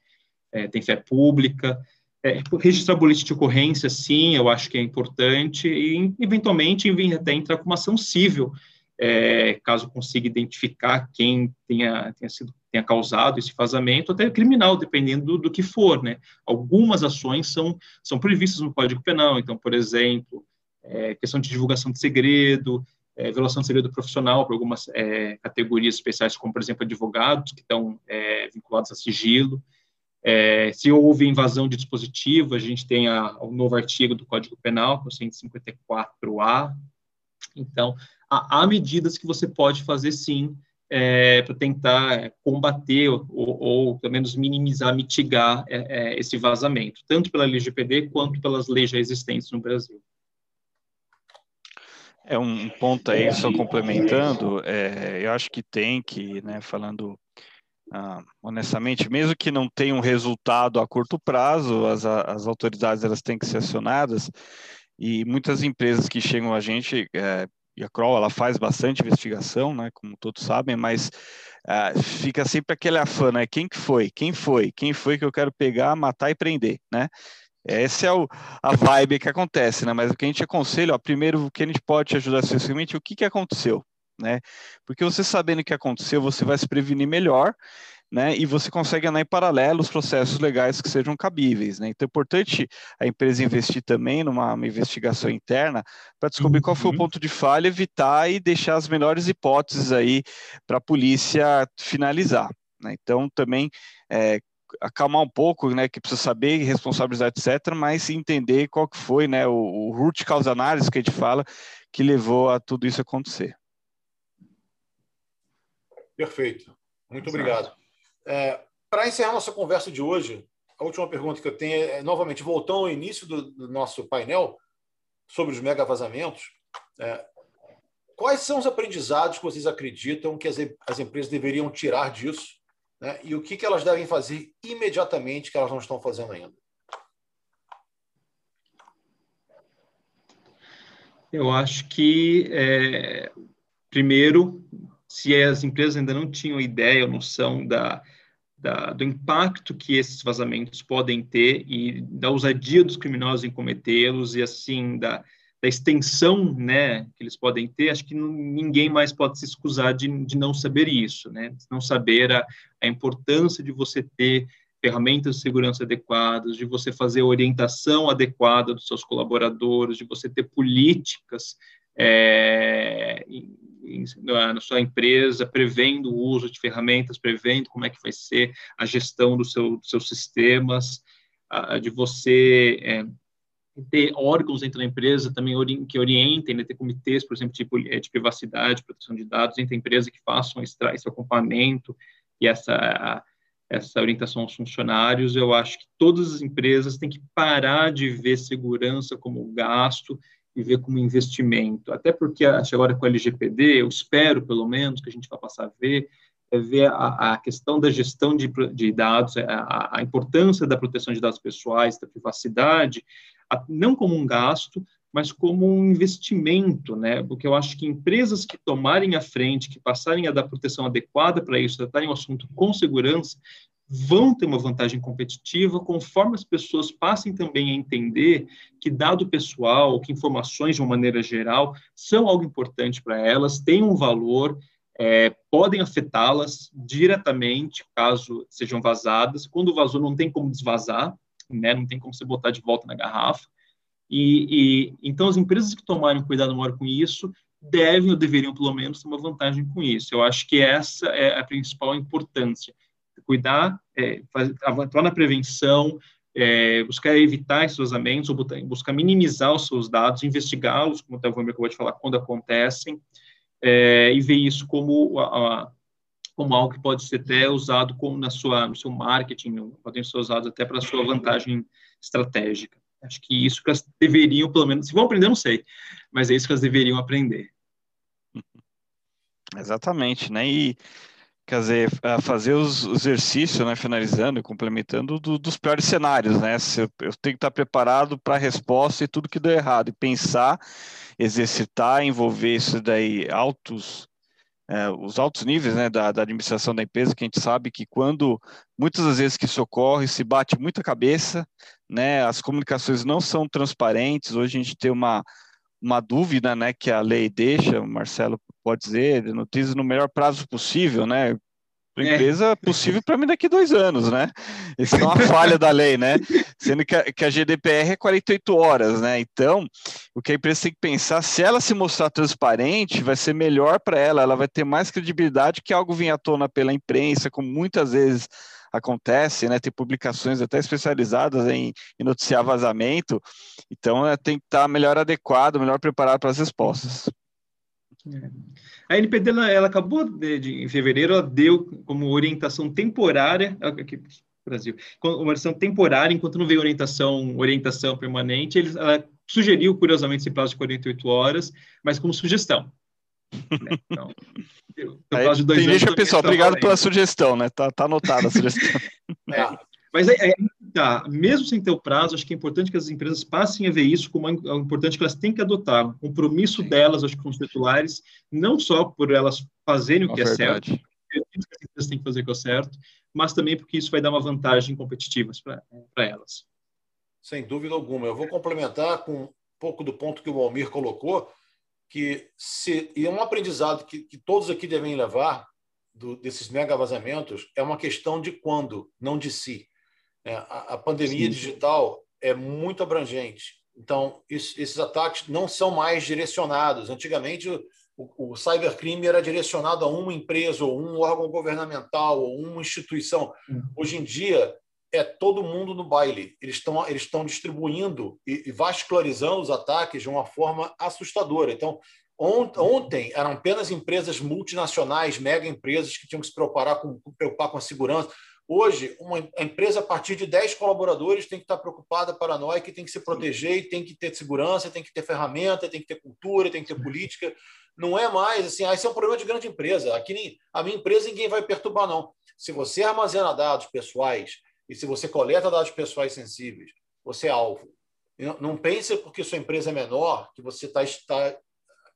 é, tem fé pública, é, registrar boletim de ocorrência, sim, eu acho que é importante, e eventualmente até entrar com uma ação civil, é, caso consiga identificar quem tenha, tenha, sido, tenha causado esse vazamento, até criminal, dependendo do, do, que for, né? Algumas ações são, são previstas no Código Penal, então, por exemplo, é, questão de divulgação de segredo, é, violação de segredo profissional para algumas é, categorias especiais, como, por exemplo, advogados que estão é, vinculados a sigilo, é, se houve invasão de dispositivo, a gente tem o novo artigo do Código Penal, o 154A. Então, há, há, medidas que você pode fazer, sim, é, para tentar combater ou, ou, pelo menos, minimizar, mitigar é, é esse vazamento, tanto pela LGPD quanto pelas leis já existentes no Brasil. É um ponto aí, só complementando, é, eu acho que tem que, né, falando ah, honestamente, mesmo que não tenha um resultado a curto prazo, as, as autoridades elas têm que ser acionadas e muitas empresas que chegam a gente, é, e a Kroll ela faz bastante investigação, né, como todos sabem, mas é, fica sempre aquele afã, né, quem que foi, quem foi, quem foi que eu quero pegar, matar e prender, né? Essa é o, a vibe que acontece, né? Mas o que a gente aconselha, ó, primeiro, o que a gente pode te ajudar especificamente, o que, que aconteceu, né? Porque você sabendo o que aconteceu, você vai se prevenir melhor, né? E você consegue andar em paralelo os processos legais que sejam cabíveis, né? Então é importante a empresa investir também numa investigação interna para descobrir uhum. qual foi o uhum. ponto de falha, evitar e deixar as melhores hipóteses aí para a polícia finalizar. Né? Então também é, acalmar um pouco, né, que precisa saber responsabilizar, etc., mas entender qual que foi, né, o, o root cause analysis que a gente fala, que levou a tudo isso acontecer. Perfeito. Muito Exato. obrigado. É, Para encerrar nossa conversa de hoje, a última pergunta que eu tenho é, novamente, voltando ao início do, do nosso painel sobre os mega vazamentos. É, quais são os aprendizados que vocês acreditam que as, as empresas deveriam tirar disso? Né? E o que, que elas devem fazer imediatamente que elas não estão fazendo ainda? Eu acho que, é, primeiro, se as empresas ainda não tinham ideia ou noção da, da, do impacto que esses vazamentos podem ter e da ousadia dos criminosos em cometê-los e, assim, da, da extensão né, que eles podem ter, acho que ninguém mais pode se excusar de, de não saber isso, né? De não saber a, a importância de você ter ferramentas de segurança adequadas, de você fazer orientação adequada dos seus colaboradores, de você ter políticas é, em, em, na sua empresa, prevendo o uso de ferramentas, prevendo como é que vai ser a gestão do seu, dos seus sistemas, a, de você é, ter órgãos dentro da empresa também que orientem, né, ter comitês, por exemplo, tipo, de privacidade, proteção de dados, dentro da empresa que façam esse, esse acompanhamento e essa essa orientação aos funcionários, eu acho que todas as empresas têm que parar de ver segurança como gasto e ver como investimento. Até porque, agora com o LGPD, eu espero, pelo menos, que a gente vai passar a ver, é ver a, a questão da gestão de, de dados, a, a, importância da proteção de dados pessoais, da privacidade, a, não como um gasto, mas como um investimento, né? Porque eu acho que empresas que tomarem a frente, que passarem a dar proteção adequada para isso, tratarem o assunto com segurança, vão ter uma vantagem competitiva conforme as pessoas passem também a entender que dado pessoal, que informações de uma maneira geral são algo importante para elas, têm um valor, é, podem afetá-las diretamente caso sejam vazadas. Quando vazou, não tem como desvazar, né? Não tem como você botar de volta na garrafa. E, e, então as empresas que tomarem cuidado maior com isso devem ou deveriam pelo menos ter uma vantagem com isso. Eu acho que essa é a principal importância. Cuidar, é, atuar na prevenção, é, buscar evitar esses vazamentos, ou buscar minimizar os seus dados, investigá-los, como o Vamir acabou de falar, quando acontecem, é, e ver isso como, a, como algo que pode ser até usado como na sua, no seu marketing, podem ser usados até para sua vantagem estratégica. Acho que isso que elas deveriam, pelo menos, se vão aprender, não sei, mas é isso que elas deveriam aprender. Exatamente, né? E quer dizer, fazer os exercícios, né, finalizando e complementando do, dos piores cenários, né? Eu, eu tenho que estar preparado para a resposta e tudo que deu errado, e pensar, exercitar, envolver isso daí altos é, os altos níveis né, da, da, administração da empresa, que a gente sabe que quando muitas das vezes que isso ocorre, se bate muita cabeça, né, as comunicações não são transparentes, hoje a gente tem uma, uma dúvida né, que a lei deixa, o Marcelo pode dizer, notícias no melhor prazo possível, né? Para empresa é. possível para mim daqui dois anos, né? Isso é uma falha da lei, né? Sendo que a, que a, GDPR é 48 horas, né? Então, o que a empresa tem que pensar, se ela se mostrar transparente, vai ser melhor para ela, ela vai ter mais credibilidade que algo vinha à tona pela imprensa, como muitas vezes acontece, né? Tem publicações até especializadas em, em noticiar vazamento, então é, tem que estar melhor adequado, melhor preparado para as respostas. É. A NPD, ela, ela acabou de, de, em fevereiro, ela deu como orientação temporária, aqui Brasil, uma orientação temporária, enquanto não veio orientação, orientação permanente, ele, ela sugeriu, curiosamente, esse prazo de 48 horas, mas como sugestão. Né? Então, prazo de dois Deixa, pessoal, obrigado pela sugestão, né? Tá, tá anotada a sugestão. (laughs) É, mas é, é, mesmo sem ter o prazo, acho que é importante que as empresas passem a ver isso como é importante que elas têm que adotar. O compromisso Sim. delas, acho que com os titulares, não só por elas fazerem o que é, é certo, que as empresas têm que fazer o que é certo, mas também porque isso vai dar uma vantagem competitiva para elas. Sem dúvida alguma. Eu vou complementar com um pouco do ponto que o Almir colocou, que se, e é um aprendizado que, que todos aqui devem levar do, desses mega vazamentos é uma questão de quando, não de si. É, a, a, pandemia Sim. digital é muito abrangente. Então, isso, esses ataques não são mais direcionados. Antigamente, o, o, cybercrime era direcionado a uma empresa, ou um órgão governamental, ou uma instituição. Uhum. Hoje em dia, é todo mundo no baile. Eles estão eles estão distribuindo e, e vascularizando os ataques de uma forma assustadora. Então, Ontem eram apenas empresas multinacionais, mega empresas que tinham que se preocupar com, preocupar com a segurança. Hoje, uma empresa a partir de 10 colaboradores tem que estar preocupada, paranoica, tem que se proteger, tem que ter segurança, tem que ter ferramenta, tem que ter cultura, tem que ter política. não é mais assim, ah, esse é um problema de grande empresa. Aqui a minha empresa ninguém vai perturbar, não. Se você armazena dados pessoais e se você coleta dados pessoais sensíveis, você é alvo. Não, pense porque sua empresa é menor que você tá, está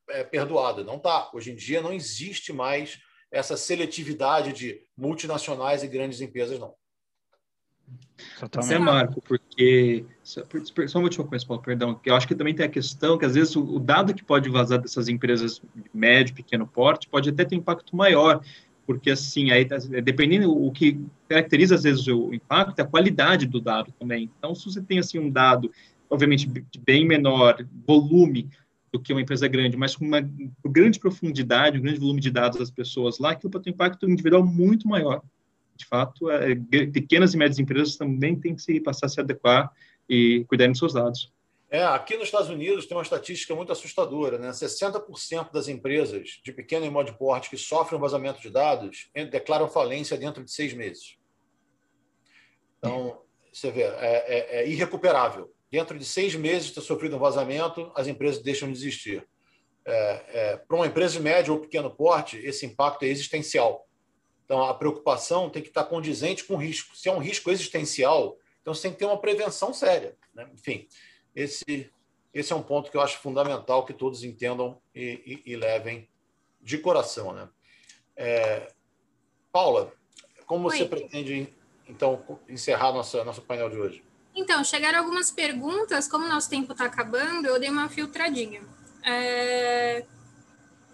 é, perdoado. Não está. Hoje em dia não existe mais essa seletividade de multinacionais e grandes empresas, não. Até Marco, porque. Só uma última coisa, Paulo, perdão. Que eu acho que também tem a questão que, às vezes, o, dado que pode vazar dessas empresas de médio, pequeno porte pode até ter um impacto maior, porque, assim, aí, dependendo, o que caracteriza, às vezes, o impacto é a qualidade do dado também. Então, se você tem, assim, um dado, obviamente, de bem menor volume do que uma empresa grande, mas com uma grande profundidade, um grande volume de dados das pessoas lá, aquilo pode um impacto individual muito maior de fato, é, pequenas e médias empresas também têm que se passar a se adequar e cuidar dos seus dados. É, aqui nos Estados Unidos tem uma estatística muito assustadora, né? 60% das empresas de pequeno e médio porte que sofrem vazamento de dados declaram falência dentro de seis meses. Então, você vê, é, é, é irrecuperável. Dentro de seis meses de ter sofrido um vazamento, as empresas deixam de existir. É, é Para uma empresa de médio ou pequeno porte, esse impacto é existencial. Então, a preocupação tem que estar condizente com o risco. Se é um risco existencial, então você tem que ter uma prevenção séria. Né? Enfim, esse, esse é um ponto que eu acho fundamental que todos entendam e, e, e levem de coração. Né? É, Paula, como você Oi. pretende, então, encerrar nossa, nosso painel de hoje? Então, chegaram algumas perguntas, como o nosso tempo está acabando, eu dei uma filtradinha. É,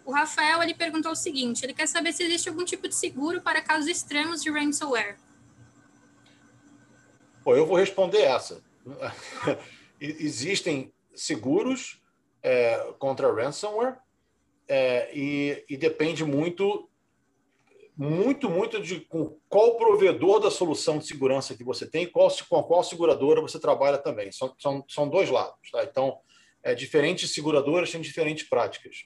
o Rafael ele perguntou o seguinte: ele quer saber se existe algum tipo de seguro para casos extremos de ransomware. Pô, eu vou responder essa. (laughs) Existem seguros é, contra ransomware é, e, e, depende muito, muito, muito de com qual provedor da solução de segurança que você tem e qual, com qual seguradora você trabalha também. São, são, são dois lados. Tá? Então, é, diferentes seguradoras têm diferentes práticas.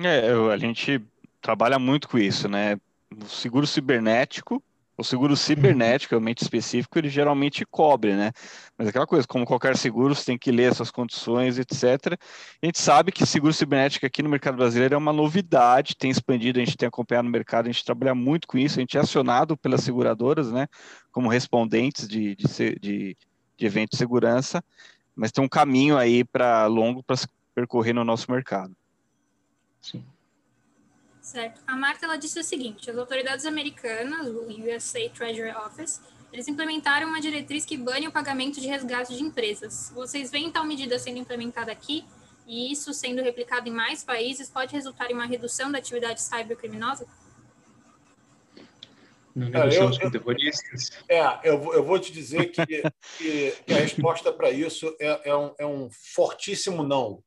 É, a gente trabalha muito com isso, né? O seguro cibernético, o seguro cibernético, realmente específico, ele geralmente cobre, né? Mas aquela coisa, como qualquer seguro, você tem que ler essas condições, etc. A gente sabe que seguro cibernético aqui no mercado brasileiro é uma novidade, tem expandido, a gente tem acompanhado no mercado, a gente trabalha muito com isso, a gente é acionado pelas seguradoras, né? Como respondentes de, de, de, de evento de segurança, mas tem um caminho aí para longo para percorrer no nosso mercado. Sim. Certo. A Marta ela disse o seguinte: as autoridades americanas, o USA Treasury Office, eles implementaram uma diretriz que bane o pagamento de resgate de empresas. Vocês veem tal medida sendo implementada aqui e isso sendo replicado em mais países pode resultar em uma redução da atividade cybercriminosa? Não negociamos com terroristas. É, eu, eu vou te dizer que, que, que a resposta para isso é, é, um, é um fortíssimo não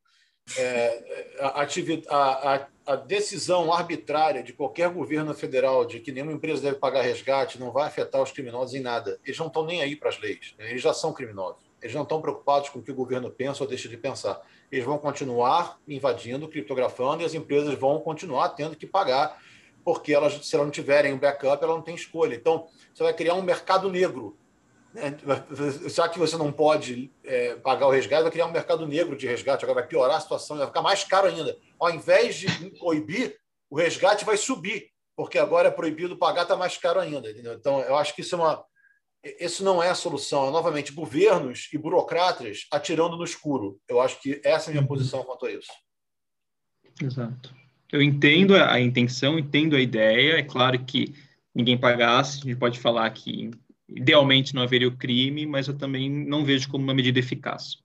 é, a, a, a, decisão arbitrária de qualquer governo federal de que nenhuma empresa deve pagar resgate não vai afetar os criminosos em nada. Eles não estão nem aí para as leis. Né? Eles já são criminosos. Eles não estão preocupados com o que o governo pensa ou deixa de pensar. Eles vão continuar invadindo, criptografando e as empresas vão continuar tendo que pagar, porque elas, se elas não tiverem um backup, elas não têm escolha. Então, você vai criar um mercado negro? Já que você não pode é, pagar o resgate, vai criar um mercado negro de resgate, agora vai piorar a situação, vai ficar mais caro ainda. Ao invés de proibir, o resgate vai subir, porque agora é proibido pagar, está mais caro ainda. Entendeu? Então, eu acho que isso é uma. Isso não é a solução. É, novamente, governos e burocratas atirando no escuro. Eu acho que essa é a minha posição quanto a isso. Exato. Eu entendo a intenção, entendo a ideia. É claro que ninguém pagasse, a gente pode falar que idealmente não haveria o crime, mas eu também não vejo como uma medida eficaz.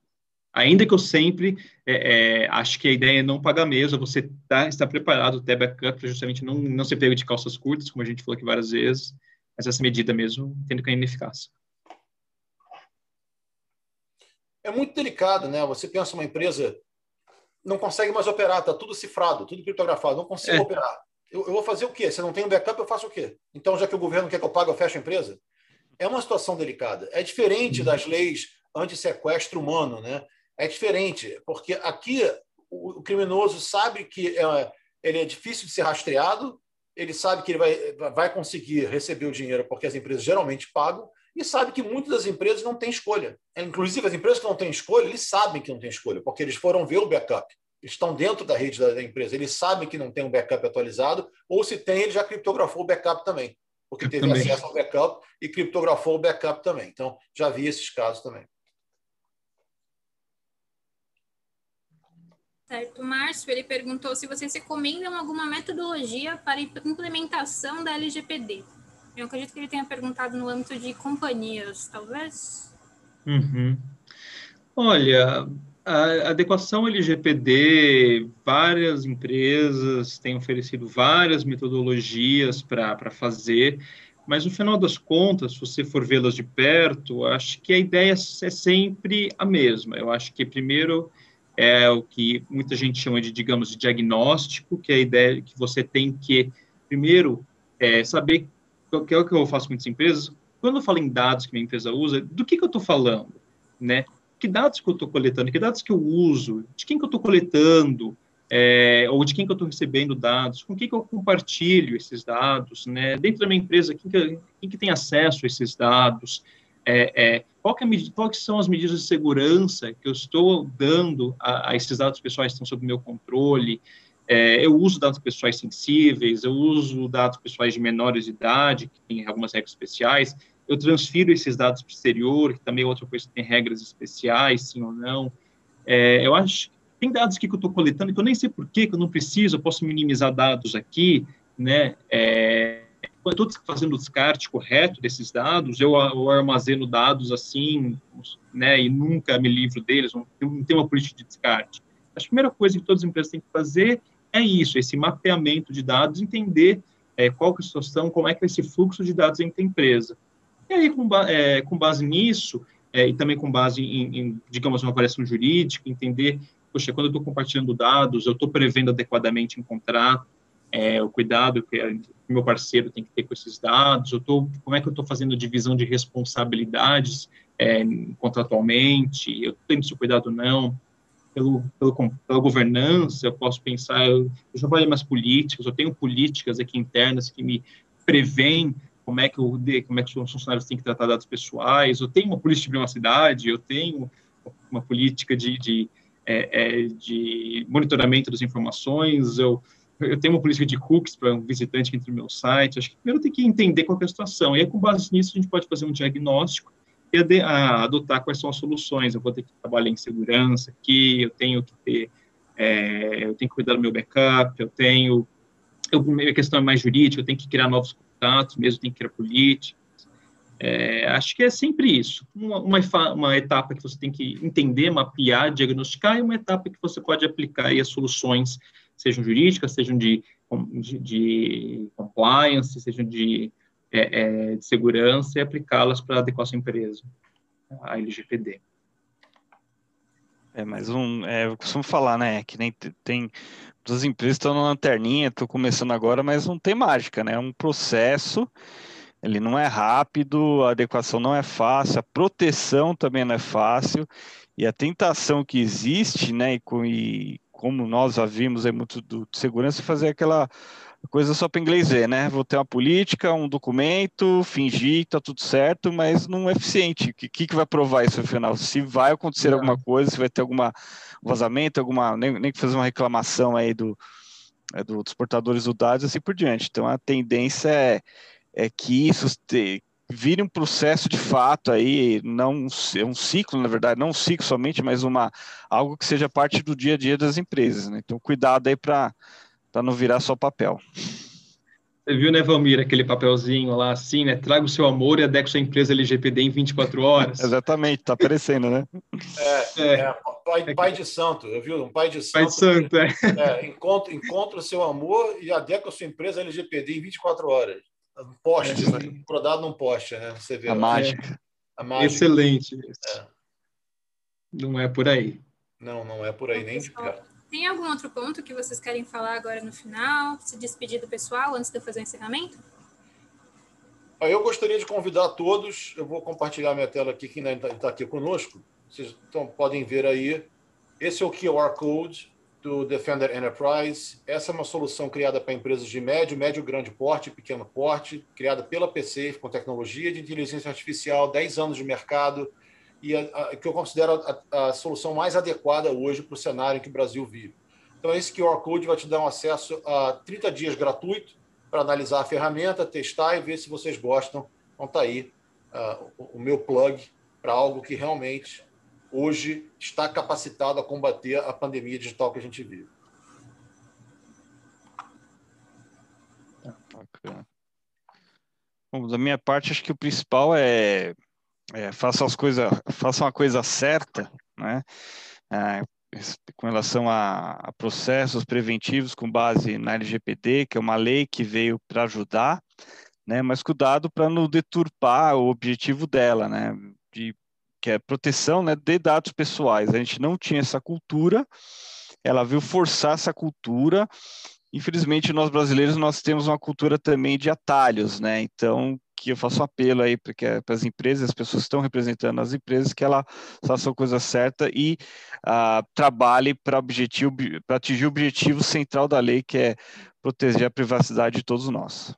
Ainda que eu sempre é, é, acho que a ideia é não pagar mesmo, você tá, está preparado, ter backup, para justamente não, não ser pego de calças curtas, como a gente falou aqui várias vezes, mas essa medida mesmo entendo que é ineficaz. É muito delicado, né? Você pensa uma empresa não consegue mais operar, está tudo cifrado, tudo criptografado, não consigo é. operar. Eu, eu, vou fazer o quê? Se não tem backup, eu faço o quê? Então, já que o governo quer que eu pague, eu fecho a empresa? É uma situação delicada. É diferente das leis anti-sequestro humano, né? É diferente, porque aqui o, criminoso sabe que é, ele é difícil de ser rastreado, ele sabe que ele vai, vai conseguir receber o dinheiro porque as empresas geralmente pagam, e sabe que muitas das empresas não têm escolha. Inclusive, as empresas que não têm escolha, eles sabem que não têm escolha, porque eles foram ver o backup. estão dentro da rede da, empresa. Eles sabem que não tem um backup atualizado, ou se tem, ele já criptografou o backup também, porque teve também. acesso ao backup e criptografou o backup também. Então, já vi esses casos também. Certo. Márcio, ele perguntou se vocês recomendam alguma metodologia para implementação da LGPD. Eu acredito que ele tenha perguntado no âmbito de companhias, talvez? Uhum. Olha, a adequação LGPD, várias empresas têm oferecido várias metodologias para fazer, mas no final das contas, se você for vê-las de perto, acho que a ideia é sempre a mesma. Eu acho que primeiro é o que muita gente chama de, digamos, de diagnóstico, que é a ideia que você tem que, primeiro, é, saber, que é o que eu faço com muitas empresas, quando eu falo em dados que minha empresa usa, do que, que eu estou falando, né? Que dados que eu estou coletando, que dados que eu uso, de quem que eu estou coletando, é, ou de quem que eu estou recebendo dados, com quem que eu compartilho esses dados, né? Dentro da minha empresa, quem que, quem que tem acesso a esses dados, é, é, qual que é, quais são as medidas de segurança que eu estou dando a, a esses dados pessoais que estão sob meu controle, é, eu uso dados pessoais sensíveis, eu uso dados pessoais de menores de idade, que tem algumas regras especiais, eu transfiro esses dados para o exterior, que também é outra coisa que tem regras especiais, sim ou não. É, eu acho que tem dados que eu estou coletando que eu nem sei por que eu não preciso, eu posso minimizar dados aqui, né? É, estou fazendo o descarte correto desses dados, eu, eu, armazeno dados assim, né? E nunca me livro deles, não, tem uma política de descarte. A primeira coisa que todas as empresas têm que fazer é isso, esse mapeamento de dados, entender é, qual que é a situação, como é que é esse fluxo de dados entre a empresa. E aí, com, é, com base nisso, é, e também com base em, em, digamos, uma avaliação jurídica, entender, poxa, quando eu estou compartilhando dados, eu estou prevendo adequadamente em contrato, é, o cuidado que meu parceiro tem que ter com esses dados, eu tô, como é que eu estou fazendo divisão de responsabilidades é, contratualmente, eu tenho esse cuidado não, pelo, pelo, pela governança, eu posso pensar, eu, eu já falei mais políticas, eu tenho políticas aqui internas que me prevêem como é que o como é que os funcionários têm que tratar dados pessoais, eu tenho uma política de privacidade, eu tenho uma política de, de, é, é, de monitoramento das informações, eu, eu tenho uma política de cookies para um visitante que entra no meu site. Acho que primeiro tem que entender qual é a situação, e aí, com base nisso, a gente pode fazer um diagnóstico e adotar quais são as soluções. Eu vou ter que trabalhar em segurança aqui, eu tenho que ter, é, eu tenho que cuidar do meu backup, eu tenho, eu, a questão é mais jurídica, eu tenho que criar novos contatos, mesmo tem que criar políticas. É, acho que é sempre isso. Uma, uma, uma, etapa que você tem que entender, mapear, diagnosticar, e uma etapa que você pode aplicar aí as soluções, sejam jurídicas, sejam de, de, de compliance, sejam de, é, é, de segurança, e aplicá-las para adequar sua empresa, a LGPD. É, mas um, é, eu costumo falar, né, que nem tem as empresas estão na lanterninha, estou começando agora, mas não tem mágica, né? É um processo, ele não é rápido, a adequação não é fácil, a proteção também não é fácil, e a tentação que existe, né? E, e como nós já vimos aí muito do, de segurança, fazer aquela coisa só para inglês ver, né? Vou ter uma política, um documento, fingir que está tudo certo, mas não é eficiente. O que, que, vai provar isso no final? Se vai acontecer não. alguma coisa, se vai ter alguma vazamento, alguma nem, nem que fazer uma reclamação aí do, é, do, dos portadores do dados assim por diante. Então a tendência é, é que isso te, vire um processo de fato aí, não é um ciclo, na verdade, não um ciclo somente, mas uma algo que seja parte do dia a dia das empresas. Né? Então cuidado aí para não virar só papel. Você viu, né, Valmir, aquele papelzinho lá assim, né? Traga o seu amor e adeque sua empresa LGPD em 24 horas. (laughs) Exatamente, tá aparecendo, né? É, é, é pai, pai, de santo, eu vi um pai de santo. Pai de santo, é. é encontra, encontra o seu amor e adequa a sua empresa LGPD em 24 horas. Um poste, é, né? rodado num poste, né? Você vê. A mágica. A mágica. Excelente. É. Não é por aí. Não, não é por aí, nem de perto. Tem algum outro ponto que vocês querem falar agora no final? Se despedir do pessoal antes de eu fazer o encerramento? Eu gostaria de convidar todos, eu vou compartilhar minha tela aqui, quem ainda está aqui conosco. Vocês podem ver aí. Esse é o QR Code do Defender Enterprise. Essa é uma solução criada para empresas de médio, médio, grande porte, pequeno porte, criada pela PC com tecnologia de inteligência artificial, 10 anos de mercado, e a, a, que eu considero a, a, solução mais adequada hoje para o cenário em que o Brasil vive. Então, esse QR Code vai te dar um acesso a 30 dias gratuito para analisar a ferramenta, testar e ver se vocês gostam. Então, está aí uh, o, o meu plug para algo que realmente hoje está capacitado a combater a pandemia digital que a gente vive. Bom, da minha parte, acho que o principal é, é façam as coisas, façam a coisa certa, né? É, com relação a, a, processos preventivos com base na LGPD, que é uma lei que veio para ajudar, né? Mas cuidado para não deturpar o objetivo dela, né? De que é proteção, né? De dados pessoais. A gente não tinha essa cultura, ela veio forçar essa cultura Infelizmente, nós brasileiros, nós temos uma cultura também de atalhos, né? Então, que eu faço apelo aí para as empresas, as pessoas que estão representando as empresas, que ela façam a coisa certa e uh, trabalhe para atingir o objetivo central da lei, que é proteger a privacidade de todos nós.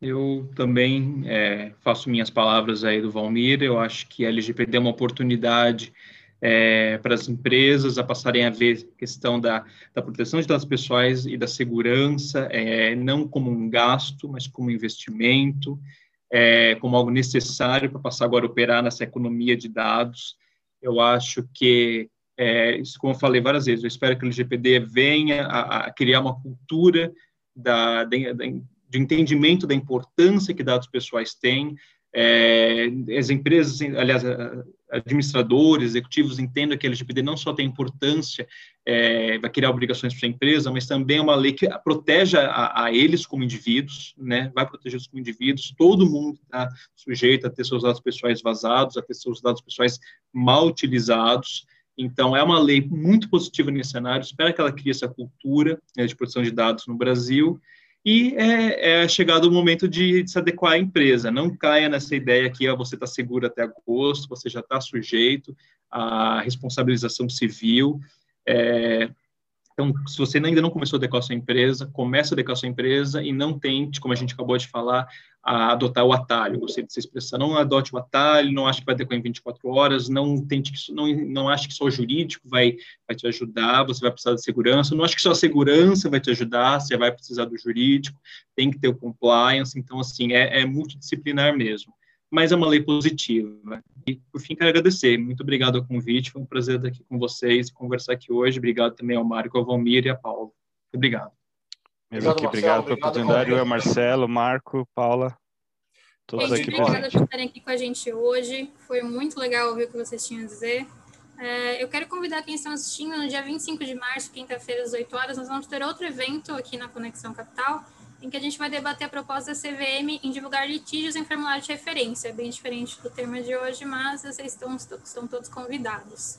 Eu também é, faço minhas palavras aí do Valmir. Eu acho que a LGPD é uma oportunidade é, para as empresas a passarem a ver a questão da, da proteção de dados pessoais e da segurança, é, não como um gasto, mas como um investimento, é, como algo necessário para passar agora a operar nessa economia de dados. Eu acho que, é, isso como eu falei várias vezes, eu espero que o LGPD venha a, a criar uma cultura da, de, de entendimento da importância que dados pessoais têm, é, as empresas, aliás, administradores, executivos entendam que a LGPD não só tem importância, é, vai criar obrigações para a empresa, mas também é uma lei que protege a, a eles como indivíduos, né, vai protegê-los como indivíduos, todo mundo está sujeito a ter seus dados pessoais vazados, a ter seus dados pessoais mal utilizados, então, é uma lei muito positiva nesse cenário, espero que ela crie essa cultura né, de proteção de dados no Brasil, e é, é, chegado o momento de, de, se adequar à empresa. Não caia nessa ideia que ó, você está seguro até agosto, você já está sujeito à responsabilização civil. É, então, se você ainda não começou a a sua empresa, comece a a sua empresa e não tente, como a gente acabou de falar, adotar o atalho. Gostei dessa expressão. Não adote o atalho, não ache que vai adequar em 24 horas, não tente que não, não ache que só o jurídico vai, vai te ajudar, você vai precisar de segurança. Não ache que só a segurança vai te ajudar, você vai precisar do jurídico, tem que ter o compliance. Então, assim, é, é multidisciplinar mesmo mas é uma lei positiva. E, por fim, quero agradecer. Muito obrigado ao convite, foi um prazer estar aqui com vocês e conversar aqui hoje. Obrigado também ao Mário, ao Valmir e a Paulo. Muito obrigado. Mesmo aqui, obrigado pela oportunidade. Eu, Marcelo, Marco, Paula, todos gente, aqui. Obrigada por estarem aqui com a gente hoje. Foi muito legal ouvir o que vocês tinham a dizer. É, eu quero convidar quem está assistindo no dia 25 de março, quinta-feira, às 8 horas, nós vamos ter outro evento aqui na Conexão Capital em que a gente vai debater a proposta da CVM em divulgar litígios em formulário de referência. É bem diferente do tema de hoje, mas vocês estão, estão todos convidados.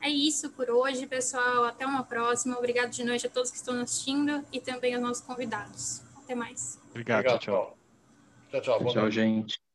É isso por hoje, pessoal. Até uma próxima. Obrigado de noite a todos que estão assistindo e também aos nossos convidados. Até mais. Obrigado, Obrigado tchau. Tchau, tchau. Tchau, gente.